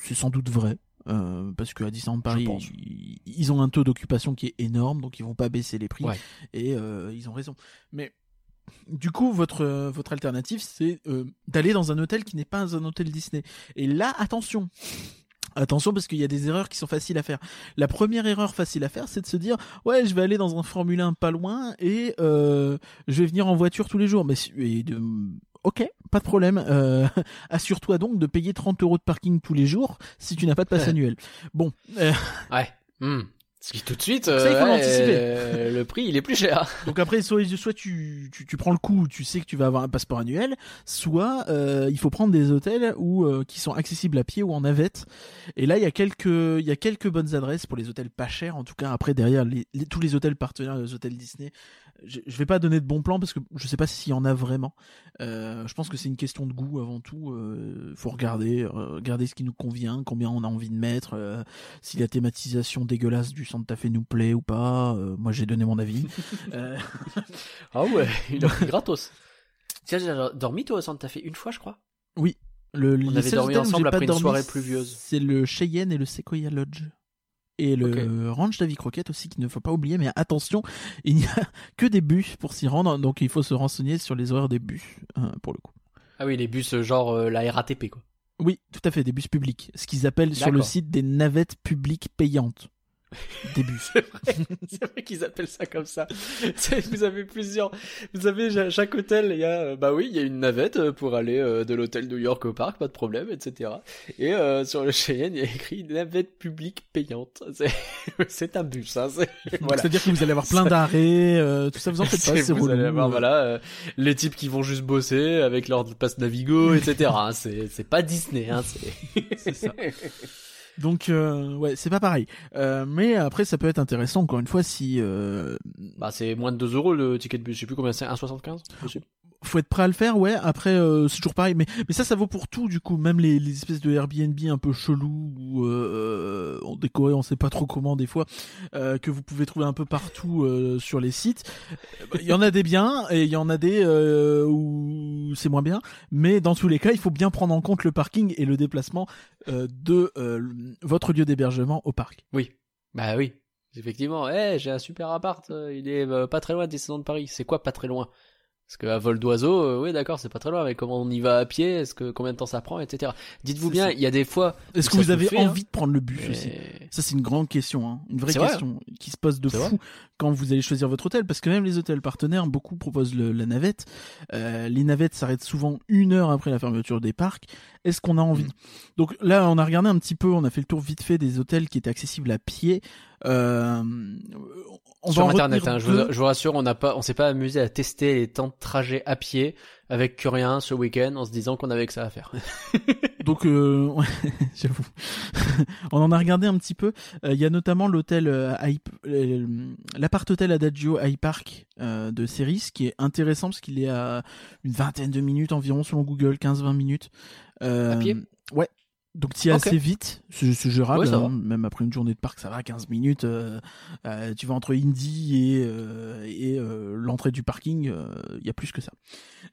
C'est sans doute vrai. Euh, parce qu'à Disneyland Paris, ils, ils ont un taux d'occupation qui est énorme, donc ils vont pas baisser les prix. Ouais. Et euh, ils ont raison. Mais du coup, votre euh, votre alternative, c'est euh, d'aller dans un hôtel qui n'est pas un hôtel Disney. Et là, attention. Attention parce qu'il y a des erreurs qui sont faciles à faire. La première erreur facile à faire, c'est de se dire ouais, je vais aller dans un Formule 1 pas loin et euh, je vais venir en voiture tous les jours. Mais si- et de- ok, pas de problème. Euh, Assure-toi donc de payer 30 euros de parking tous les jours si tu n'as pas de passe annuel. Bon, euh, Ouais. Hmm. Ce qui tout de suite, Ça, il faut ouais, l'anticiper. euh, le prix il est plus cher. Donc après, soit, soit tu, tu, tu prends le coup, tu sais que tu vas avoir un passeport annuel, soit euh, il faut prendre des hôtels où, euh, qui sont accessibles à pied ou en navette. Et là, il y a quelques, il y a quelques bonnes adresses pour les hôtels pas chers. En tout cas, après derrière les, les- tous les hôtels partenaires, les hôtels Disney, je, je vais pas donner de bons plans parce que je sais pas s'il y en a vraiment. Euh, je pense que c'est une question de goût avant tout. Euh, faut regarder, euh, regarder ce qui nous convient, combien on a envie de mettre, euh, si la thématisation dégueulasse du Santa Fe nous plaît ou pas. Moi, j'ai donné mon avis. Ah ouais, il a gratos. Tiens, j'ai dormi toi au Santa Fe une fois, je crois. Le, les avait dormi ensemble après une dormi, soirée pluvieuse. C'est le Cheyenne et le Sequoia Lodge. Et le Ranch Davy Crockett aussi qu'il ne faut pas oublier, mais attention, il n'y a que des bus pour s'y rendre, donc il faut se renseigner sur les horaires des bus, hein, pour le coup. Ah oui, les bus euh, genre euh, la RATP quoi. Oui, tout à fait, des bus publics, ce qu'ils appellent sur le site des navettes publiques payantes. Des bus. C'est vrai, vrai qu'ils appellent ça comme ça. Vous avez plusieurs, vous avez chaque hôtel, il y a, euh, bah oui, il y a une navette euh, pour aller euh, de l'hôtel New York au parc, pas de problème, etc. Et euh, sur le Cheyenne, il y a écrit navette publique payante. C'est, un bus, hein. Voilà. C'est-à-dire que vous allez avoir plein d'arrêts, euh, tout ça, vous en faites pas, C'est- vous allez avoir voilà euh, les types qui vont juste bosser avec leur passe Navigo, etc. hein. C'est pas Disney, hein. C'est ça. Donc euh, ouais, c'est pas pareil. Euh, mais après, ça peut être intéressant encore une fois si euh, bah c'est moins de 2 euros le ticket de bus. Je sais plus combien c'est, 1,75 possible. Faut être prêt à le faire, ouais. Après, euh, c'est toujours pareil, mais mais ça, ça vaut pour tout du coup, même les, les espèces de Airbnb un peu chelous ou euh, euh, décorés, on sait pas trop comment des fois, euh, que vous pouvez trouver un peu partout euh, sur les sites. Il y en a des biens et il y en a des euh, où c'est moins bien, mais dans tous les cas, il faut bien prendre en compte le parking et le déplacement euh, de euh, votre lieu d'hébergement au parc. Oui. Bah oui. Effectivement, eh, j'ai un super appart, euh, il est euh, pas très loin des saisons de Paris. C'est quoi pas très loin? Parce que à vol d'oiseau, euh, oui d'accord, c'est pas très loin, mais comment on y va à pied Est-ce que combien de temps ça prend, etc. Dites-vous bien, il y a des fois. Est-ce que vous avez fait, hein. envie de prendre le bus aussi? Ça, c'est une grande question, hein. une vraie vrai. question qui se pose de fou quand vous allez choisir votre hôtel, parce que même les hôtels partenaires, beaucoup proposent le- la navette. Euh, les navettes s'arrêtent souvent une heure après la fermeture des parcs. Est-ce qu'on a envie Mm. Donc là, on a regardé un petit peu, on a fait le tour vite fait des hôtels qui étaient accessibles à pied. Euh, on sur va internet, hein, je, vous, deux. je vous rassure, on n'a pas, on s'est pas amusé à tester les temps de trajet à pied avec que rien ce week-end en se disant qu'on avait que ça à faire. Donc, euh, j'avoue. On en a regardé un petit peu. Euh, Il y a notamment l'hôtel euh, l'appart hôtel Adagio High Park euh, de Ceris, qui est intéressant parce qu'il est à une vingtaine de minutes environ selon Google, 15-20 minutes. Euh, À pied? Ouais. Donc tu y es Ok. assez vite, c'est gérable, Ouais, hein. même après une journée de parc, ça va, 15 minutes. euh, euh, tu vas entre Indy et, euh, et euh, l'entrée du parking, euh, il y a plus que ça.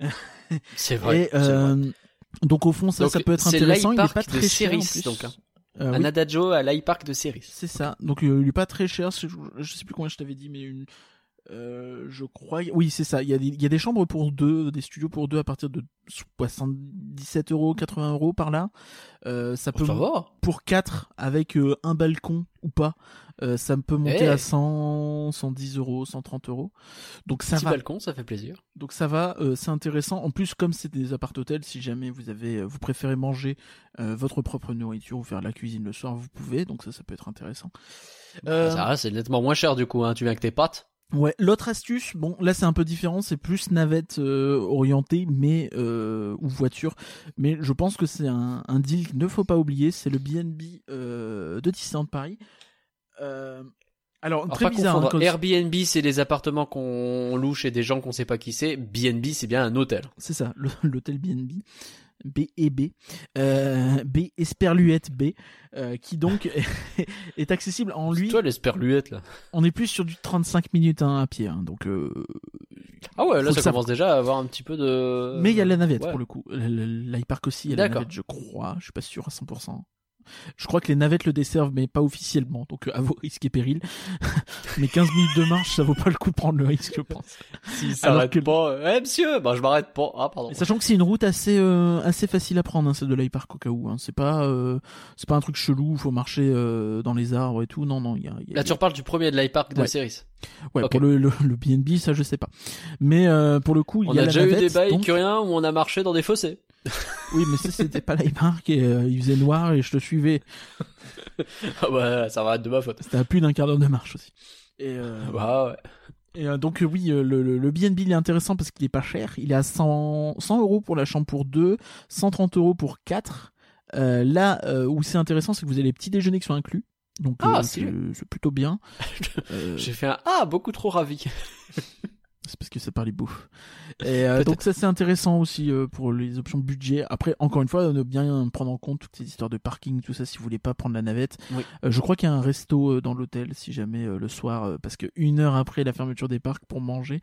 C'est vrai. euh, donc au fond, ça, Donc, ça peut être intéressant. Il est l'iPark pas de très cher en plus. donc, hein. Euh, Un oui, adagio à l'iPark de Ceris. c'est ça. Donc euh, il est pas très cher. Je, je sais plus combien je t'avais dit, mais une, euh, je crois. Oui, c'est ça. Il y, a des, il y a des chambres pour deux, des studios pour deux à partir de 77 euros, 80 euros par là. Euh, ça peut Ça va. pour 4 avec euh, un balcon ou pas, euh, ça peut monter Eh. à 100, 110 euros, 130 euros. Donc ça Petit va. balcon, ça fait plaisir. Donc ça va, euh, c'est intéressant. En plus, comme c'est des appart hôtels, si jamais vous avez, vous préférez manger votre propre nourriture ou faire la cuisine le soir, vous pouvez. Donc ça, ça peut être intéressant. Euh, Ça c'est nettement moins cher du coup. Hein. Tu viens avec tes pattes. Ouais, l'autre astuce, bon, là c'est un peu différent, c'est plus navette euh, orientée, mais euh, ou voiture, mais je pense que c'est un, un deal qu'il ne faut pas oublier, c'est le BNB euh, de Disneyland Paris. Alors, Alors, très pas bizarre. hein, quand- Airbnb, c'est des appartements qu'on loue chez des gens qu'on sait pas qui c'est. BNB, c'est bien un hôtel. C'est ça, l'hôtel BNB. B et B, euh, B Esperluette B, euh, qui donc est accessible en lui. Toi, l'esperluette là. On est plus sur du 35 minutes hein, à pied, hein, donc. euh, Ah ouais, là ça ça- commence déjà à avoir un petit peu de. Mais il y a la navette Ouais. pour le coup. L'iPark aussi, il y a la navette, je crois. Je suis pas sûr à 100%. Je crois que les navettes le desservent, mais pas officiellement. Donc, euh, à vos risques et périls. mais 15 minutes de marche, ça vaut pas le coup de prendre le risque, je pense. S'il Alors s'arrête que- pas. Eh monsieur, bah je m'arrête pas. Ah pardon. Et sachant que c'est une route assez euh, assez facile à prendre, hein, celle de l'iPark au cas où. Hein. C'est pas euh, c'est pas un truc chelou, où faut marcher euh, dans les arbres et tout. Non, non, il y a. y a- Là tu reparles du premier de l'iPark de Ouais. Ceris. Ouais, ok. pour le, le le BNB, ça je sais pas. Mais euh, pour le coup, il y a, a, la déjà eu des bails donc- curiens où on a marché dans des fossés. Oui, mais ça c'était pas l'iPark et euh, il faisait noir et je te suivais. Ah bah ça va être de ma faute. C'était à plus d'un quart d'heure de marche aussi. Et, euh, Bah ouais. et, euh, donc euh, oui, euh, le, le, le BNB il est intéressant parce qu'il est pas cher. Il est à 100, 100 euros pour la chambre pour deux, 130 euros pour quatre. Euh, là où c'est intéressant, c'est que vous avez les petits déjeuners qui sont inclus. Donc Ah, c'est plutôt bien. J'ai fait un ah beaucoup trop ravi. C'est parce que ça parlait bouffe. Et euh, donc ça c'est intéressant aussi euh, pour les options budget. Après encore une fois, de bien prendre en compte toutes ces histoires de parking, tout ça si vous voulez pas prendre la navette. Oui. Euh, je crois qu'il y a un resto dans l'hôtel si jamais le soir, parce que une heure après la fermeture des parcs pour manger,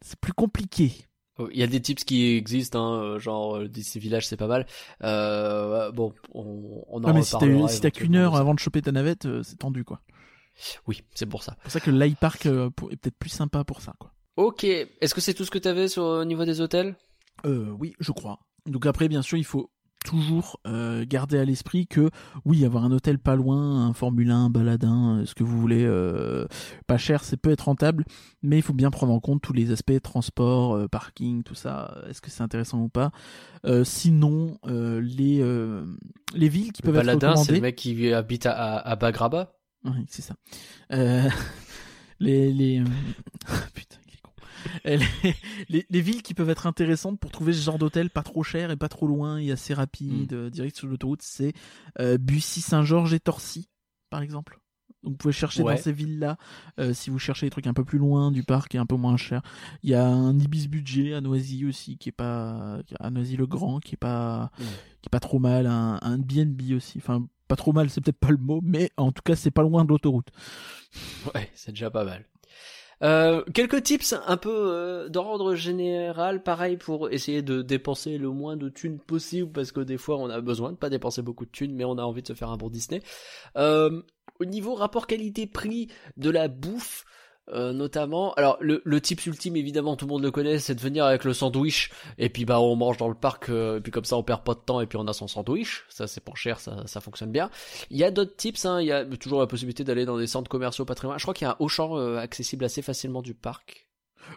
c'est plus compliqué. Oh, Il y a des tips qui existent, hein, genre Disney Village c'est pas mal. Bon, on, on en Ah mais si t'as si t'as qu'une heure avant de choper ta navette, c'est tendu quoi. Oui, c'est pour ça. C'est pour ça que l'iPark est peut-être plus sympa pour ça quoi. Ok, est-ce que c'est tout ce que t'avais sur au niveau des hôtels? Euh, oui, je crois. Donc après, bien sûr, il faut toujours euh, garder à l'esprit que oui, avoir un hôtel pas loin, un Formule 1, un baladin, euh, ce que vous voulez, euh, pas cher, c'est peut être rentable, mais il faut bien prendre en compte tous les aspects transport, euh, parking, tout ça. Est-ce que c'est intéressant ou pas Euh, Sinon, euh, les euh, les villes qui Le peuvent être baladin, c'est le mec qui habite à, à, à Bagraba? Oui, c'est ça. Euh, les les euh, putain, il est con. Euh, Les, les, les villes qui peuvent être intéressantes pour trouver ce genre d'hôtel pas trop cher et pas trop loin et assez rapide, euh, direct sur l'autoroute, c'est euh, Bussy, Saint-Georges et Torcy, par exemple. Donc vous pouvez chercher Ouais. dans ces villes-là euh, si vous cherchez des trucs un peu plus loin du parc et un peu moins cher. Il y a un Ibis budget à Noisy aussi qui est pas à Noisy le Grand qui est pas Hmm. qui est pas trop mal, un, un BNB aussi. Enfin pas trop mal, c'est peut-être pas le mot, mais en tout cas c'est pas loin de l'autoroute. Ouais, c'est déjà pas mal. Euh, quelques tips un peu euh, d'ordre général, pareil pour essayer de dépenser le moins de thunes possible parce que des fois on a besoin de pas dépenser beaucoup de thunes mais on a envie de se faire un bon Disney. Euh, au niveau rapport qualité-prix de la bouffe, euh, notamment. Alors le, le tips ultime évidemment tout le monde le connaît, c'est de venir avec le sandwich et puis bah on mange dans le parc euh, et puis comme ça on perd pas de temps et puis on a son sandwich. Ça c'est pas cher, ça, ça fonctionne bien. Il y a d'autres tips, hein. il y a toujours la possibilité d'aller dans des centres commerciaux patrimoine. Je crois qu'il y a un Auchan euh, accessible assez facilement du parc.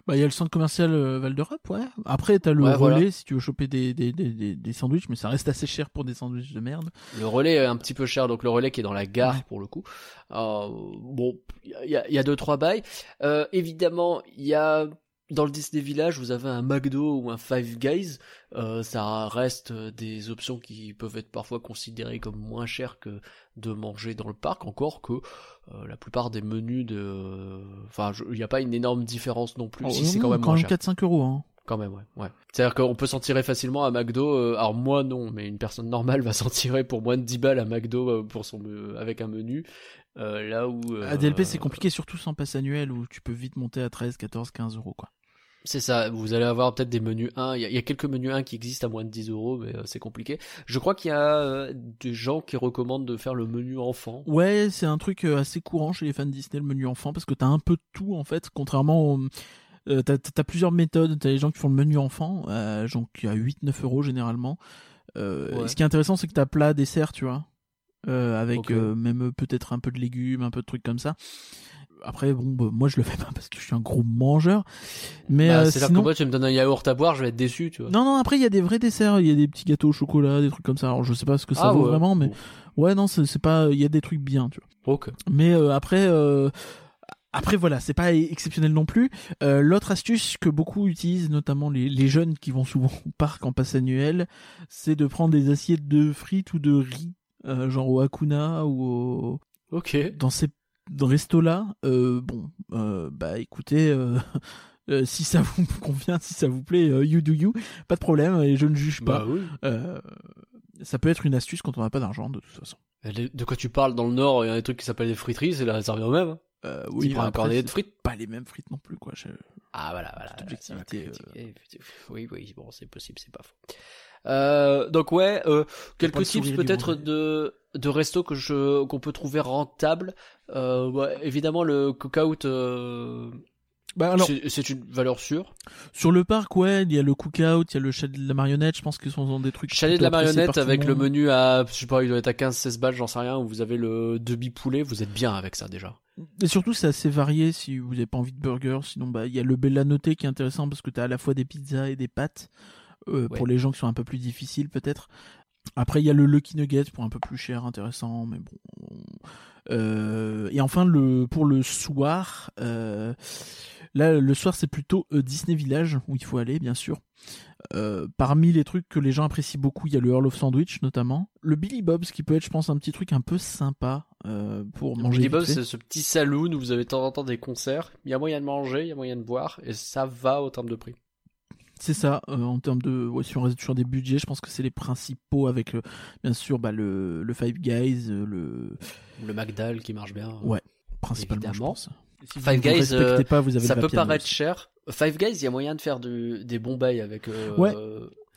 Bah, il y a le centre commercial euh, Val d'Europe, ouais. Après, t'as le relais si tu veux choper des, des, des, des, sandwichs, mais ça reste assez cher pour des sandwichs de merde. Le relais est un petit peu cher, donc le relais qui est dans la gare pour le coup. Euh, bon, il y a, y a deux trois bails. Euh, évidemment, il y a dans le Disney Village, vous avez un McDo ou un Five Guys. Euh, ça reste des options qui peuvent être parfois considérées comme moins chères que de manger dans le parc, encore que euh, la plupart des menus de... Enfin, il n'y a pas une énorme différence non plus. Oh, si, c'est quand même quand même 4-5 euros. Hein. Quand même, ouais. ouais. C'est-à-dire qu'on peut s'en tirer facilement à McDo. Euh, alors moi non, mais une personne normale va s'en tirer pour moins de 10 balles à McDo euh, pour son avec un menu. là où... à DLP c'est compliqué, surtout sans passe annuel où tu peux vite monter à 13, 14, 15 euros quoi. C'est ça, vous allez avoir peut-être des menus 1, il y, a quelques menus 1 qui existent à moins de 10 euros, mais euh, c'est compliqué. Je crois qu'il y a euh, des gens qui recommandent de faire le menu enfant. Ouais, c'est un truc euh, assez courant chez les fans de Disney, le menu enfant, parce que t'as un peu de tout en fait, contrairement au... t'as, as plusieurs méthodes, t'as les gens qui font le menu enfant, qui a 8-9 euros généralement. Ce qui est intéressant, c'est que t'as plat, dessert, tu vois. avec même peut-être un peu de légumes, un peu de trucs comme ça après bon bah, moi je le fais pas parce que je suis un gros mangeur. Mais bah, euh, c'est sinon... que moi tu me donnes un yaourt à boire je vais être déçu tu vois. Non non après il y a des vrais desserts. Il y a des petits gâteaux au chocolat des trucs comme ça. Alors je sais pas ce que ça ah, vaut vraiment mais ouais non c'est pas il y a des trucs bien tu vois. Ok. Mais euh, après euh... Après voilà, c'est pas exceptionnel non plus. Euh, l'autre astuce que beaucoup utilisent, notamment les, les, jeunes qui vont souvent au parc en passe annuel, c'est de prendre des assiettes de frites ou de riz, euh, genre au Hakuna ou au... Ok. Dans ces resto là, euh, bon, euh, bah écoutez, euh, si ça vous convient, si ça vous plaît, euh, you do you, pas de problème, et je ne juge pas. Bah ça peut être une astuce quand on n'a pas d'argent, de toute façon. De quoi tu parles Dans le Nord, il y a des trucs qui s'appellent des friteries, c'est là, ça revient au même. Hein. Oui, un cornet de frites. Pas les mêmes frites non plus, quoi. Ah voilà, voilà. Oui, oui, bon, c'est possible, c'est pas faux. Donc ouais, quelques tips peut-être de de resto que je qu'on peut trouver rentable. Euh, ouais, évidemment le cookout. Euh, bah alors, c'est une valeur sûre. Sur le parc, ouais, il y a le cookout, il y a le chalet de la marionnette, je pense qu'ils sont dans des trucs. Chalet de la marionnette avec le, menu à, je sais pas, il doit être à 15-16 balles, j'en sais rien, où vous avez le demi poulet, vous êtes bien avec ça déjà. Et surtout, c'est assez varié si vous n'avez pas envie de burger. Sinon, bah, il y a le Bella Noté qui est intéressant parce que tu as à la fois des pizzas et des pâtes. Euh, pour les gens qui sont un peu plus difficiles peut-être. Après, il y a le Lucky Nugget pour un peu plus cher, intéressant, mais bon. Euh, et enfin, le pour le soir, euh, là, le soir, c'est plutôt Disney Village où il faut aller, bien sûr. parmi les trucs que les gens apprécient beaucoup, il y a le Earl of Sandwich notamment. Le Billy Bob's qui peut être, je pense, un petit truc un peu sympa pour manger. Billy Bob's, c'est ce petit saloon où vous avez de temps en temps des concerts. Il y a moyen de manger, il y a moyen de boire, et ça va au terme de prix. C'est ça, euh, en termes de. Ouais, si on reste sur des budgets, je pense que c'est les principaux avec, euh, bien sûr, bah, le, le Five Guys, euh, le. Le Magdal qui marche bien. Ouais, principalement. Si Five Guys, pas, vous avez ça peut paraître cher. Five Guys, il y a moyen de faire des bons bails avec. ouais.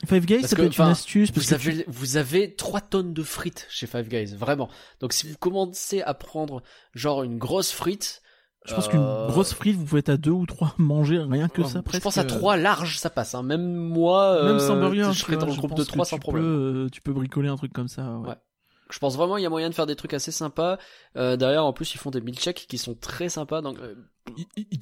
Five Guys, ça peut être une astuce. Parce vous, avez, vous avez 3 tonnes de frites chez Five Guys, vraiment. Donc si vous commencez à prendre genre une grosse frite, je pense qu'une euh, grosse frite, vous pouvez être à deux ou trois manger rien que ça. Je pense à trois larges, ça passe. Hein. Même moi, même sans burger, je serais dans le groupe de trois sans problème. Peux, tu peux bricoler un truc comme ça. Ouais. Je pense vraiment il y a moyen de faire des trucs assez sympas. Euh, derrière, en plus, ils font des milkshakes qui sont très sympas. Donc, euh,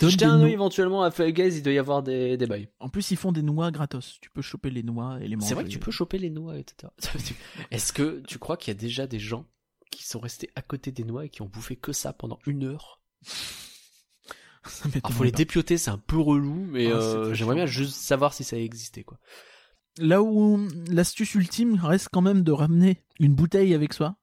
jetez un œil éventuellement à Guys, il doit y avoir des, des bails. En plus, ils font des noix gratos. Tu peux choper les noix et les manger. C'est vrai que tu peux choper les noix, etc. Est-ce que tu crois qu'il y a déjà des gens qui sont restés à côté des noix et qui ont bouffé que ça pendant une heure? il ah, faut les dépioter, c'est un peu relou, mais ah, euh, j'aimerais bien juste savoir si ça existait quoi. Là où l'astuce ultime reste quand même de ramener une bouteille avec soi.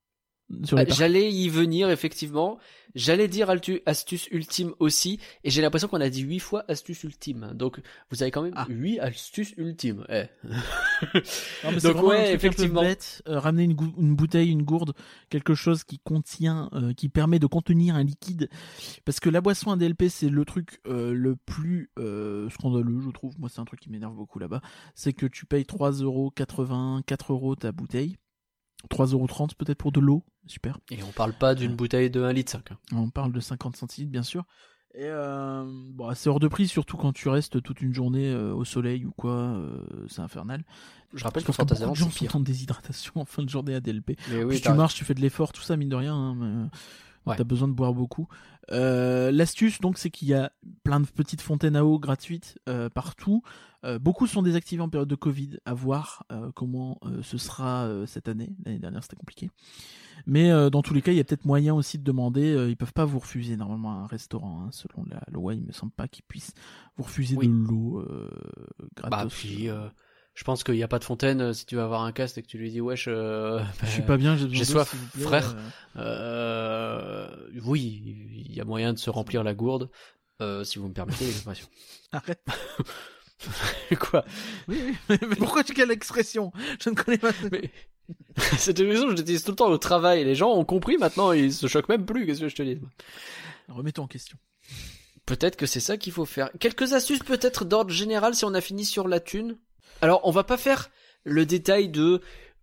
Euh, j'allais y venir effectivement. J'allais dire astuce ultime aussi, et j'ai l'impression qu'on a dit huit fois astuce ultime. Donc vous avez quand même ah. huit astuces ultimes. Eh. Donc ouais, effectivement. Bête, euh, ramener une, une, bouteille, une gourde, quelque chose qui contient, euh, qui permet de contenir un liquide, parce que la boisson à DLP c'est le truc le plus scandaleux, je trouve. Moi c'est un truc qui m'énerve beaucoup là-bas, c'est que tu payes 3,80€, 4 euros ta bouteille 3,30€ peut-être pour de l'eau, super. Et on parle pas d'une bouteille de 1 litre 5. Hein. On parle de 50 centilitres bien sûr. Et euh, bon, c'est hors de prix, surtout quand tu restes toute une journée euh, au soleil ou quoi, euh, c'est infernal. Je rappelle que Fantasyland, les gens sont en déshydratation en fin de journée à DLP. Mais oui, Plus tu marches, tu fais de l'effort, tout ça, mine de rien. Hein, mais... Ouais. T'as besoin de boire beaucoup. Euh, L'astuce, donc, c'est qu'il y a plein de petites fontaines à eau gratuites euh, partout. Euh, beaucoup sont désactivées en période de Covid. À voir comment ce sera cette année. L'année dernière, c'était compliqué. Mais dans tous les cas, il y a peut-être moyen aussi de demander. ils peuvent pas vous refuser normalement à un restaurant, hein, selon la loi. Il me semble pas qu'ils puissent vous refuser Oui. de l'eau gratos. Bah, je pense qu'il n'y a pas de fontaine euh, si tu vas avoir un cast et que tu lui dis, wesh, euh, Je suis pas bien, j'ai soif, frère. euh. euh, oui, il y a moyen de se remplir la gourde, euh, si vous me permettez l'expression. Arrête. Quoi? Oui, oui, mais mais pourquoi tu quelle expression Je ne connais pas. cette- Mais cette expression, je l'utilise tout le temps au travail. Les gens ont compris maintenant, ils se choquent même plus. Qu'est-ce que je te dis? Remettons en question. Peut-être que c'est ça qu'il faut faire. Quelques astuces peut-être d'ordre général si on a fini sur la thune? Alors, on va pas faire le détail de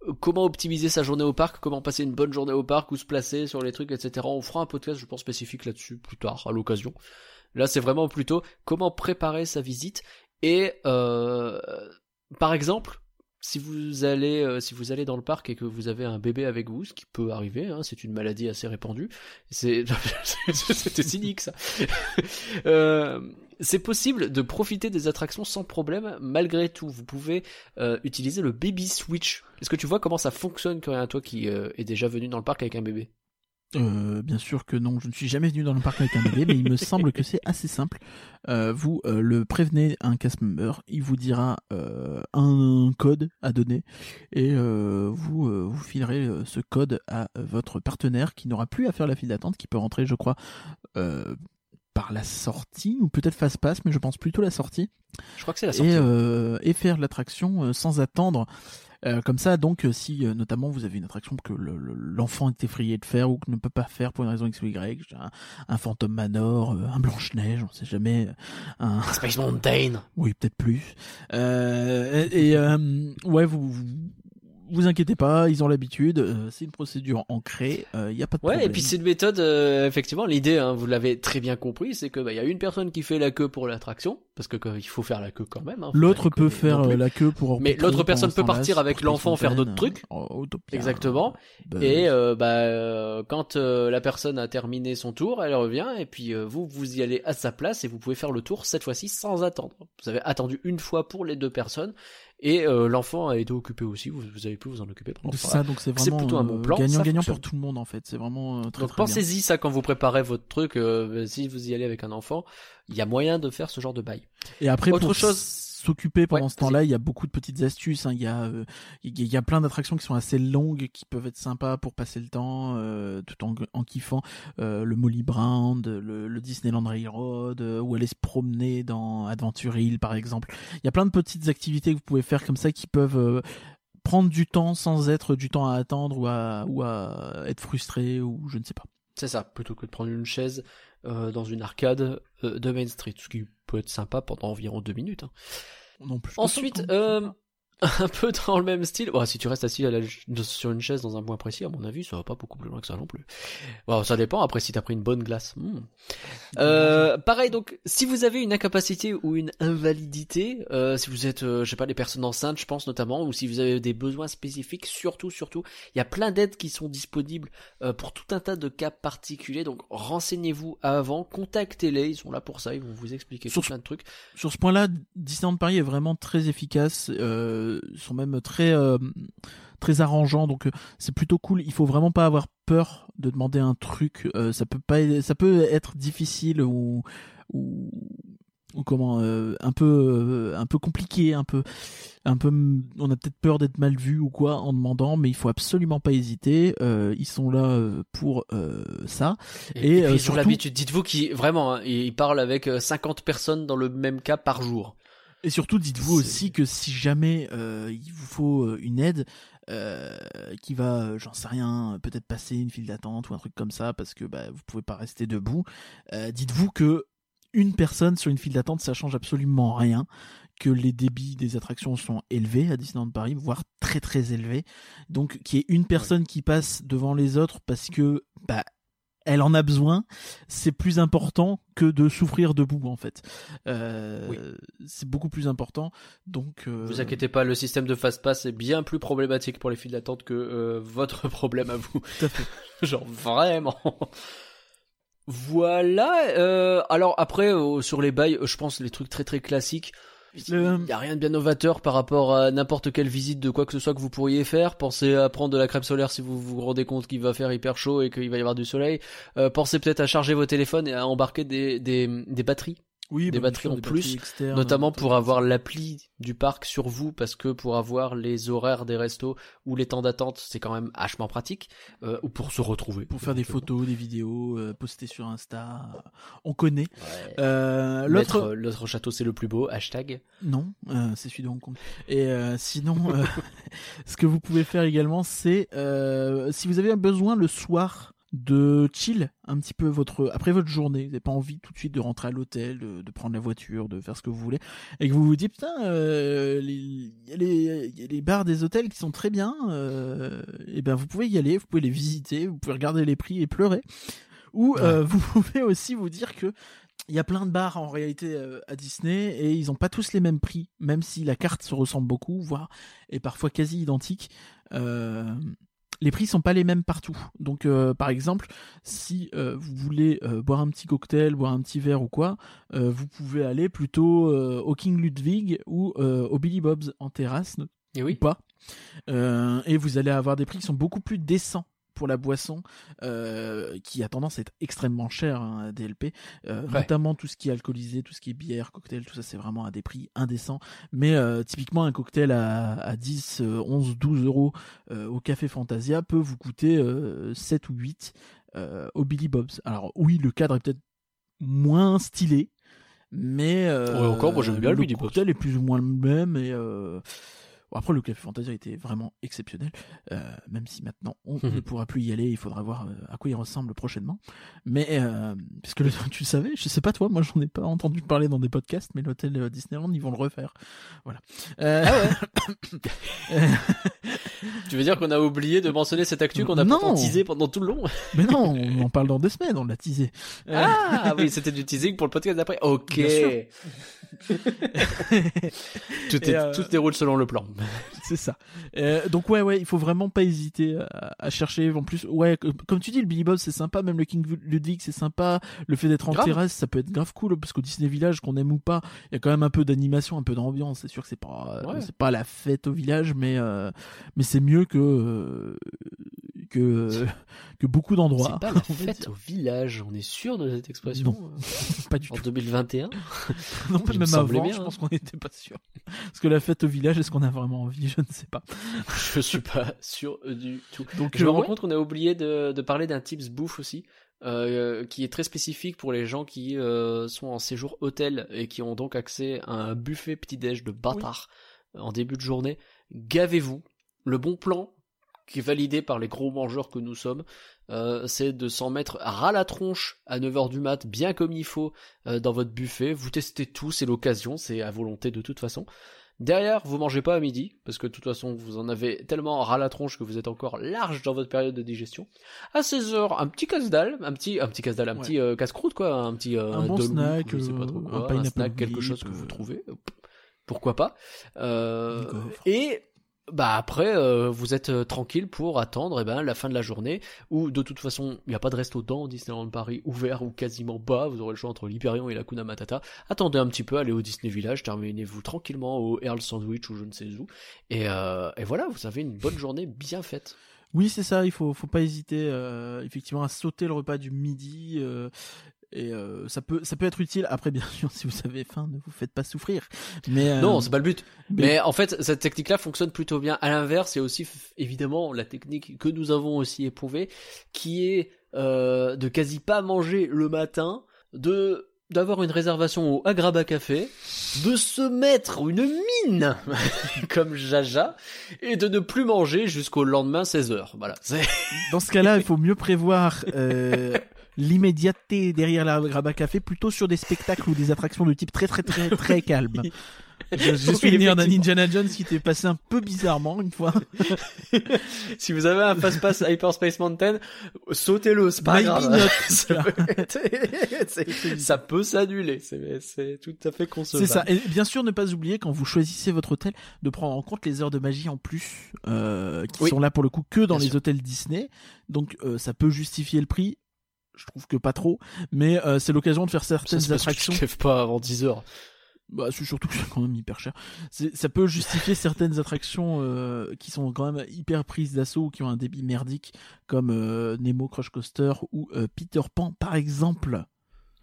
euh, comment optimiser sa journée au parc, comment passer une bonne journée au parc, où se placer sur les trucs, etc. On fera un podcast, je pense, spécifique là-dessus plus tard, à l'occasion. Là, c'est vraiment plutôt comment préparer sa visite et, euh, par exemple, si vous allez, euh, si vous allez dans le parc et que vous avez un bébé avec vous, ce qui peut arriver, hein, c'est une maladie assez répandue. C'était cynique ça. Euh, c'est possible de profiter des attractions sans problème malgré tout. Vous pouvez euh, utiliser le baby switch. Est-ce que tu vois comment ça fonctionne un toi qui euh, est déjà venu dans le parc avec un bébé? Euh, bien sûr que non, je ne suis jamais venu dans le parc avec un bébé, mais il me semble que c'est assez simple. Vous le prévenez un cast member, il vous dira un code à donner et vous vous filerez ce code à votre partenaire qui n'aura plus à faire la file d'attente, qui peut rentrer, je crois, par la sortie ou peut-être face passe, mais je pense plutôt la sortie. Je crois que c'est la sortie. et, euh, et faire l'attraction euh, sans attendre. Euh, comme ça, donc, euh, si euh, notamment vous avez une attraction que le- le- l'enfant est effrayé de faire ou que ne peut pas faire pour une raison X ou Y, un, un Phantom Manor, euh, un Blanche-Neige, on sait jamais, un, Space Mountain. oui, peut-être plus. Euh, et et, euh, ouais, vous, vous vous inquiétez pas, ils ont l'habitude, euh, c'est une procédure ancrée, il y a pas de Ouais, problème. et puis c'est une méthode, euh, effectivement, l'idée, hein, vous l'avez très bien compris, c'est que bah, y a une personne qui fait la queue pour l'attraction, parce que il faut faire la queue quand même. hein, L'autre peut faire euh, la queue pour. Mais l'autre personne peut partir avec l'enfant faire d'autres trucs. euh, Autopia, Exactement. Buzz. Et euh, bah, euh, quand euh, la personne a terminé son tour, elle revient et puis euh, vous vous y allez à sa place et vous pouvez faire le tour cette fois-ci sans attendre. Vous avez attendu une fois pour les deux personnes et euh, l'enfant a été occupé aussi. Vous, vous avez pu vous en occuper pendant ça, donc c'est vraiment plutôt un bon plan, ça gagnant-gagnant pour tout le monde en fait. C'est vraiment euh, très Donc pensez-y ça quand vous préparez votre truc. euh, si vous y allez avec un enfant, il y a moyen de faire ce genre de bail. Et après, Autre pour chose- s'occuper pendant Ouais, ce temps-là, il y a beaucoup de petites astuces. hein. Il y a, euh, il y a- il y a plein d'attractions qui sont assez longues, qui peuvent être sympas pour passer le temps, euh, tout en, en kiffant Euh, le Molly Brown, le, le Disneyland Railroad, ou aller se promener dans Adventure Hill, par exemple. Il y a plein de petites activités que vous pouvez faire comme ça qui peuvent prendre du temps sans être du temps à attendre ou à, ou à être frustré ou je ne sais pas. C'est ça, plutôt que de prendre une chaise dans une arcade de Main Street, ce qui peut être sympa pendant environ deux minutes. hein. Non plus. Ensuite, euh, un peu dans le même style. Bon, si tu restes assis à la- sur une chaise dans un point précis, à mon avis, ça va pas beaucoup plus loin que ça non plus. Bon, ça dépend. Après, si t'as pris une bonne glace. hmm. Euh, pareil, donc, si vous avez une incapacité ou une invalidité, euh, si vous êtes, euh, je sais pas, les personnes enceintes, je pense notamment, ou si vous avez des besoins spécifiques, surtout, surtout, il y a plein d'aides qui sont disponibles pour tout un tas de cas particuliers. Donc, renseignez-vous avant, contactez-les, ils sont là pour ça, ils vont vous expliquer Sur- tout plein de trucs. sur ce point-là, Disneyland Paris est vraiment très efficace. Euh, sont même très euh, très arrangeants, donc euh, c'est plutôt cool. Il faut vraiment pas avoir peur de demander un truc. Euh, ça peut pas, ça peut être difficile ou ou, ou comment euh, un peu euh, un peu compliqué, un peu un peu. On a peut-être peur d'être mal vu ou quoi en demandant, mais il faut absolument pas hésiter. Euh, ils sont là euh, pour euh, ça. Et, Et, et puis, euh, ils ont surtout- l'habitude. Dites-vous qu'ils vraiment, hein, ils parlent avec euh, 50 personnes dans le même cas par jour. Et surtout, dites-vous aussi que si jamais euh, il vous faut euh, une aide euh, qui va, j'en sais rien, peut-être passer une file d'attente ou un truc comme ça, parce que bah, vous pouvez pas rester debout, euh, dites-vous que une personne sur une file d'attente, ça change absolument rien, que les débits des attractions sont élevés à Disneyland Paris, voire très très élevés. Donc qu'il y ait une personne qui passe devant les autres parce que bah elle en a besoin, c'est plus important que de souffrir debout en fait. Euh, C'est beaucoup plus important. Donc, euh... vous inquiétez pas, le système de fast pass est bien plus problématique pour les files d'attente que euh, votre problème à vous. Tout à fait. Genre vraiment. voilà. Alors après sur les bails, je pense les trucs très très classiques. Il n'y a rien de bien novateur par rapport à n'importe quelle visite de quoi que ce soit que vous pourriez faire. Pensez à prendre de la crème solaire si vous vous rendez compte qu'il va faire hyper chaud et qu'il va y avoir du soleil. Euh, pensez peut-être à charger vos téléphones et à embarquer des, des, des batteries oui, des bah, batteries en des plus, externes, notamment pour avoir l'appli du parc sur vous, parce que pour avoir les horaires des restos ou les temps d'attente, c'est quand même hachement pratique, euh, ou pour se retrouver. pour faire des photos, des vidéos, euh, poster sur Insta. euh, On connaît. Ouais. Euh, L'autre, château c'est le plus beau, hashtag. non, c'est celui de Hong Kong. Et sinon, ce que vous pouvez faire également, c'est si vous avez besoin le soir de chill un petit peu votre après votre journée, vous n'avez pas envie tout de suite de rentrer à l'hôtel, de, de prendre la voiture, de faire ce que vous voulez, et que vous vous dites putain, euh, les- y, y a bars des hôtels qui sont très bien, euh, et ben vous pouvez y aller, vous pouvez les visiter, vous pouvez regarder les prix et pleurer, ou euh, vous pouvez aussi vous dire que il y a plein de bars en réalité euh, à Disney et ils ont pas tous les mêmes prix, même si la carte se ressemble beaucoup, voire est parfois quasi identique. Euh, les prix sont pas les mêmes partout. Donc, euh, par exemple, si euh, vous voulez euh, boire un petit cocktail, boire un petit verre ou quoi, vous pouvez aller plutôt au King Ludwig ou au Billy Bob's en terrasse Et ou oui. pas. Et vous allez avoir des prix qui sont beaucoup plus décents pour la boisson, euh, qui a tendance à être extrêmement cher hein, à DLP, euh, Ouais. notamment tout ce qui est alcoolisé, tout ce qui est bière, cocktail, tout ça c'est vraiment à des prix indécents. Mais euh, typiquement un cocktail à, à 10, euh, 11, 12 euros au Café Fantasia peut vous coûter euh, 7 ou 8 euh, au Billy Bob's. Alors oui, le cadre est peut-être moins stylé, mais Ouais, encore, moi, j'aime bien le Billy Bob's. cocktail est plus ou moins le même et après le Café Fantasia était vraiment exceptionnel, euh, même si maintenant on Mhm. ne pourra plus y aller, il faudra voir euh, à quoi il ressemble prochainement. Mais euh, parce que le, tu le savais, je sais pas toi, moi j'en ai pas entendu parler dans des podcasts, mais l'hôtel euh, Disneyland ils vont le refaire. Voilà. Euh, Tu veux dire qu'on a oublié de mentionner cette actu qu'on a pourtant teasé pendant tout le long? Mais non, on en parle dans deux semaines, on l'a teasé. Euh, Ah oui, c'était du teasing pour le podcast d'après. Ok. Bien sûr. tout, est, tout se déroule selon le plan. C'est ça. Euh, donc ouais, ouais, il faut vraiment pas hésiter à, à chercher. En plus, ouais, comme- tu dis, le Billy Bob c'est sympa, même le King Ludwig c'est sympa. Le fait d'être en Grave. terrasse, ça peut être grave cool parce qu'au Disney Village, qu'on aime ou pas, il y a quand même un peu d'animation, un peu d'ambiance. C'est sûr que c'est pas, Ouais. c'est pas la fête au village, mais euh, mais c'est mieux que euh, que que beaucoup d'endroits. C'est pas la fête au village, on est sûr de cette expression Non. euh, Pas du en tout. 2021 Non, me même avant, bien, je hein. pense qu'on n'était pas sûr. Parce que la fête au village, est-ce qu'on a vraiment envie? Je ne sais pas. Je suis pas sûr du tout. Donc Je me euh, rends ouais. compte qu'on a oublié de, de parler d'un tips bouffe aussi, euh, qui est très spécifique pour les gens qui euh, sont en séjour hôtel et qui ont donc accès à un buffet petit-déj de bâtard en début de journée. Gavez-vous. Le bon plan, qui est validé par les gros mangeurs que nous sommes, euh, c'est de s'en mettre ras la tronche à 9h du mat, bien comme il faut, euh, dans votre buffet. Vous testez tout, c'est l'occasion, c'est à volonté de toute façon. Derrière, vous mangez pas à midi, parce que de toute façon, vous en avez tellement ras la tronche que vous êtes encore large dans votre période de digestion. À 16h, un petit casse-dalle, un petit, un petit casse-dalle, un Ouais. petit euh, casse-croûte, quoi, un petit, euh, Un bon snack, je sais pas trop euh, quoi, un un, snack, quelque chose que vous trouvez. Pourquoi pas. Euh, Un et, bah après, euh, vous êtes euh, tranquille pour attendre eh ben, la fin de la journée, où de toute façon, il n'y a pas de resto dans Disneyland Paris, ouvert ou quasiment pas, vous aurez le choix entre l'Hyperion et la Kuna Matata. Attendez un petit peu, allez au Disney Village, terminez-vous tranquillement au Earl Sandwich ou je ne sais où, et, euh, voilà, vous avez une bonne journée bien faite. Oui, c'est ça. Il faut, faut pas hésiter effectivement à sauter le repas du midi. Et euh, ça peut, ça peut être utile. Après, bien sûr, si vous avez faim, ne vous faites pas souffrir. Mais euh, Non, c'est pas le but. mais- Mais en fait, cette technique-là fonctionne plutôt bien. À l'inverse, il y a aussi évidemment la technique que nous avons aussi éprouvée, qui est euh, de quasi pas manger le matin, de d'avoir une réservation au Agraba Café, de se mettre une mine comme Jaja et de ne plus manger jusqu'au lendemain 16h. Voilà. Dans ce cas-là, il faut mieux prévoir euh, l'immédiateté derrière la Graba Café plutôt sur des spectacles ou des attractions de type très très très très calme. J'ai souvenir d'un Indiana Jones qui était passé un peu bizarrement une fois. si vous avez un fast pass Hyperspace Mountain, sautez-le, c'est pas grave. ça, peut, ça peut s'annuler, c'est tout à fait concevable. C'est ça. Et bien sûr, ne pas oublier quand vous choisissez votre hôtel de prendre en compte les heures de magie en plus euh, qui sont là pour le coup que dans les hôtels Disney. Donc euh, ça peut justifier le prix je trouve que pas trop, mais euh, c'est l'occasion de faire certaines ça, attractions. Tu pas avant 10 heures. Bah, c'est surtout que c'est quand même hyper cher. Ça peut justifier certaines attractions euh, qui sont quand même hyper prises d'assaut ou qui ont un débit merdique, comme euh, Nemo Crush Coaster ou Peter Pan par exemple.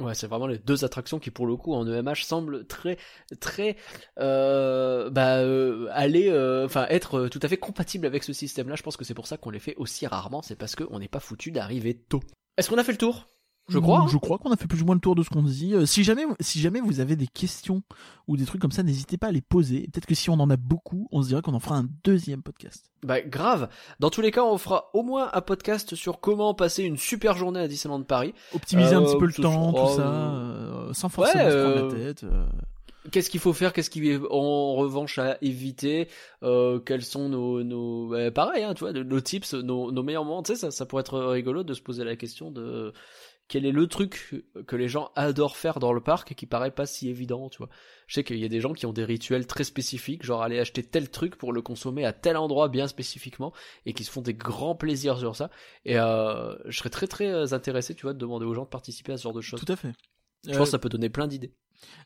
Ouais, c'est vraiment les deux attractions qui, pour le coup, en EMH, semblent très, très, bah, aller, enfin, être tout à fait compatibles avec ce système-là. Je pense que c'est pour ça qu'on les fait aussi rarement. C'est parce qu'on n'est pas foutu d'arriver tôt. Est-ce qu'on a fait le tour? Je crois. Je crois qu'on a fait plus ou moins le tour de ce qu'on dit. Euh, si jamais, si jamais vous avez des questions ou des trucs comme ça, n'hésitez pas à les poser. Peut-être que si on en a beaucoup, on se dirait qu'on en fera un deuxième podcast. Bah grave. Dans tous les cas, on fera au moins un podcast sur comment passer une super journée à Disneyland Paris. Optimiser un petit peu le euh, temps, tout ça, euh, sans forcément se prendre la tête. Qu'est-ce qu'il faut faire Qu'est-ce qui est en revanche à éviter Quels sont nos, nos bah, pareil, hein, tu vois, nos tips, nos, nos meilleurs moments. Tu sais, ça, ça pourrait être rigolo de se poser la question de quel est le truc que les gens adorent faire dans le parc et qui paraît pas si évident, tu vois. Je sais qu'il y a des gens qui ont des rituels très spécifiques, genre aller acheter tel truc pour le consommer à tel endroit bien spécifiquement et qui se font des grands plaisirs sur ça. Et euh, je serais très très euh, intéressé, tu vois, de demander aux gens de participer à ce genre de choses. Tout à fait. Je pense que ça peut donner plein d'idées.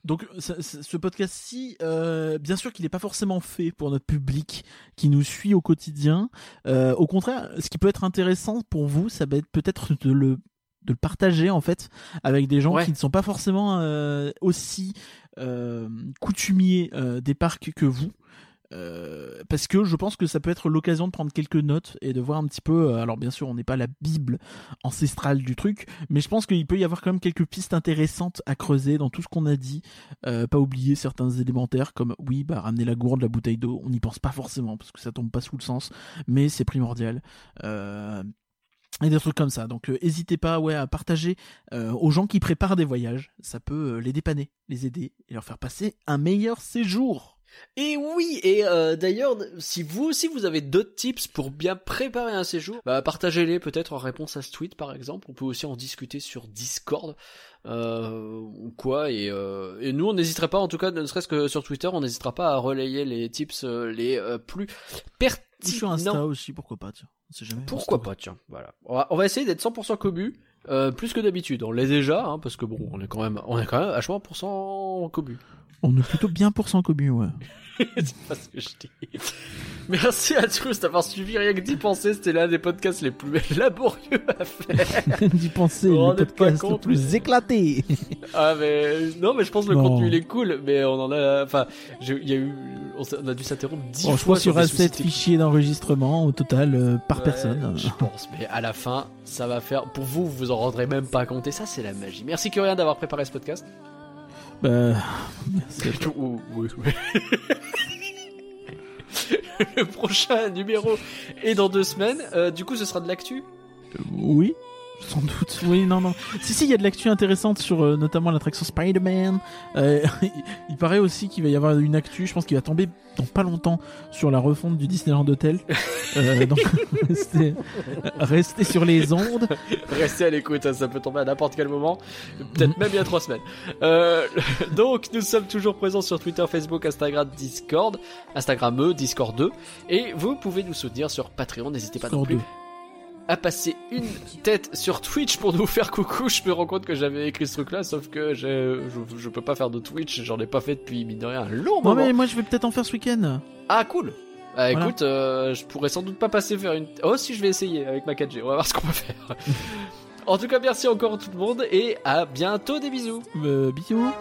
Donc ce podcast-ci, euh, bien sûr qu'il n'est pas forcément fait pour notre public qui nous suit au quotidien. au contraire, ce qui peut être intéressant pour vous, ça va être peut-être de le de le partager en fait avec des gens qui ne sont pas forcément euh, aussi euh, coutumiers euh, des parcs que vous. Parce que je pense que ça peut être l'occasion de prendre quelques notes et de voir un petit peu. alors bien sûr, on n'est pas la bible ancestrale du truc, mais je pense qu'il peut y avoir quand même quelques pistes intéressantes à creuser dans tout ce qu'on a dit. pas oublier certains élémentaires comme oui, bah ramener la gourde, la bouteille d'eau. On n'y pense pas forcément parce que ça tombe pas sous le sens, mais c'est primordial et des trucs comme ça. Donc n'hésitez euh, pas ouais, à partager euh, aux gens qui préparent des voyages. Ça peut euh, les dépanner, les aider et leur faire passer un meilleur séjour. Et oui, et d'ailleurs, si vous aussi vous avez d'autres tips pour bien préparer un séjour, bah, partagez-les peut-être en réponse à ce tweet par exemple. On peut aussi en discuter sur Discord ou quoi. Et, et nous, on n'hésitera pas, en tout cas, ne serait-ce que sur Twitter, on n'hésitera pas à relayer les tips les plus pertinents. Sur Insta aussi, pourquoi pas. Tiens. Pourquoi pas, tiens. Voilà. On va, essayer d'être 100% cobu, euh, plus que d'habitude. On l'est déjà, hein, parce que bon, on est quand même, on est quand même vachement pour cobu. On est plutôt bien pour cent cobu, ouais. c'est pas ce que je dis. Merci à tous d'avoir suivi rien que d'y penser. C'était l'un des podcasts les plus laborieux à faire. d'y penser, le podcast le plus éclaté. ah mais non, mais je pense que le contenu il est cool, mais on en a, enfin, il y a eu, on a dû s'interrompre dix fois. Je pense qu'il y aura 7 fichiers d'enregistrement au total euh, par personne. Je pense, mais à la fin, ça va faire. Pour vous, vous vous en rendrez même pas compte. Et ça, c'est la magie. Merci Curien d'avoir préparé ce podcast. Bah, le prochain numéro est dans deux semaines. Euh, du coup, ce sera de l'actu? Oui. Sans doute, oui, non, non. Si, si, il y a de l'actu intéressante sur euh, notamment l'attraction Spider-Man. Euh, il paraît aussi qu'il va y avoir une actu, je pense qu'il va tomber dans pas longtemps sur la refonte du Disneyland Hotel. Euh, donc, restez, sur les ondes. Restez à l'écoute, hein, ça peut tomber à n'importe quel moment. Peut-être même il y a trois semaines. donc, nous sommes toujours présents sur Twitter, Facebook, Instagram, Discord. Instagram, Discord 2. Et vous pouvez nous soutenir sur Patreon, n'hésitez pas non plus à passer une tête sur Twitch pour nous faire coucou. Je me rends compte que j'avais écrit ce truc-là, sauf que je, je, peux pas faire de Twitch, j'en ai pas fait depuis, mine de rien, un long moment. Non mais moi je vais peut-être en faire ce week-end. Ah cool bah écoute, euh, je pourrais sans doute pas passer faire une... Oh si je vais essayer avec ma 4G, on va voir ce qu'on peut faire. en tout cas merci encore tout le monde et à bientôt des bisous. Euh, bisous.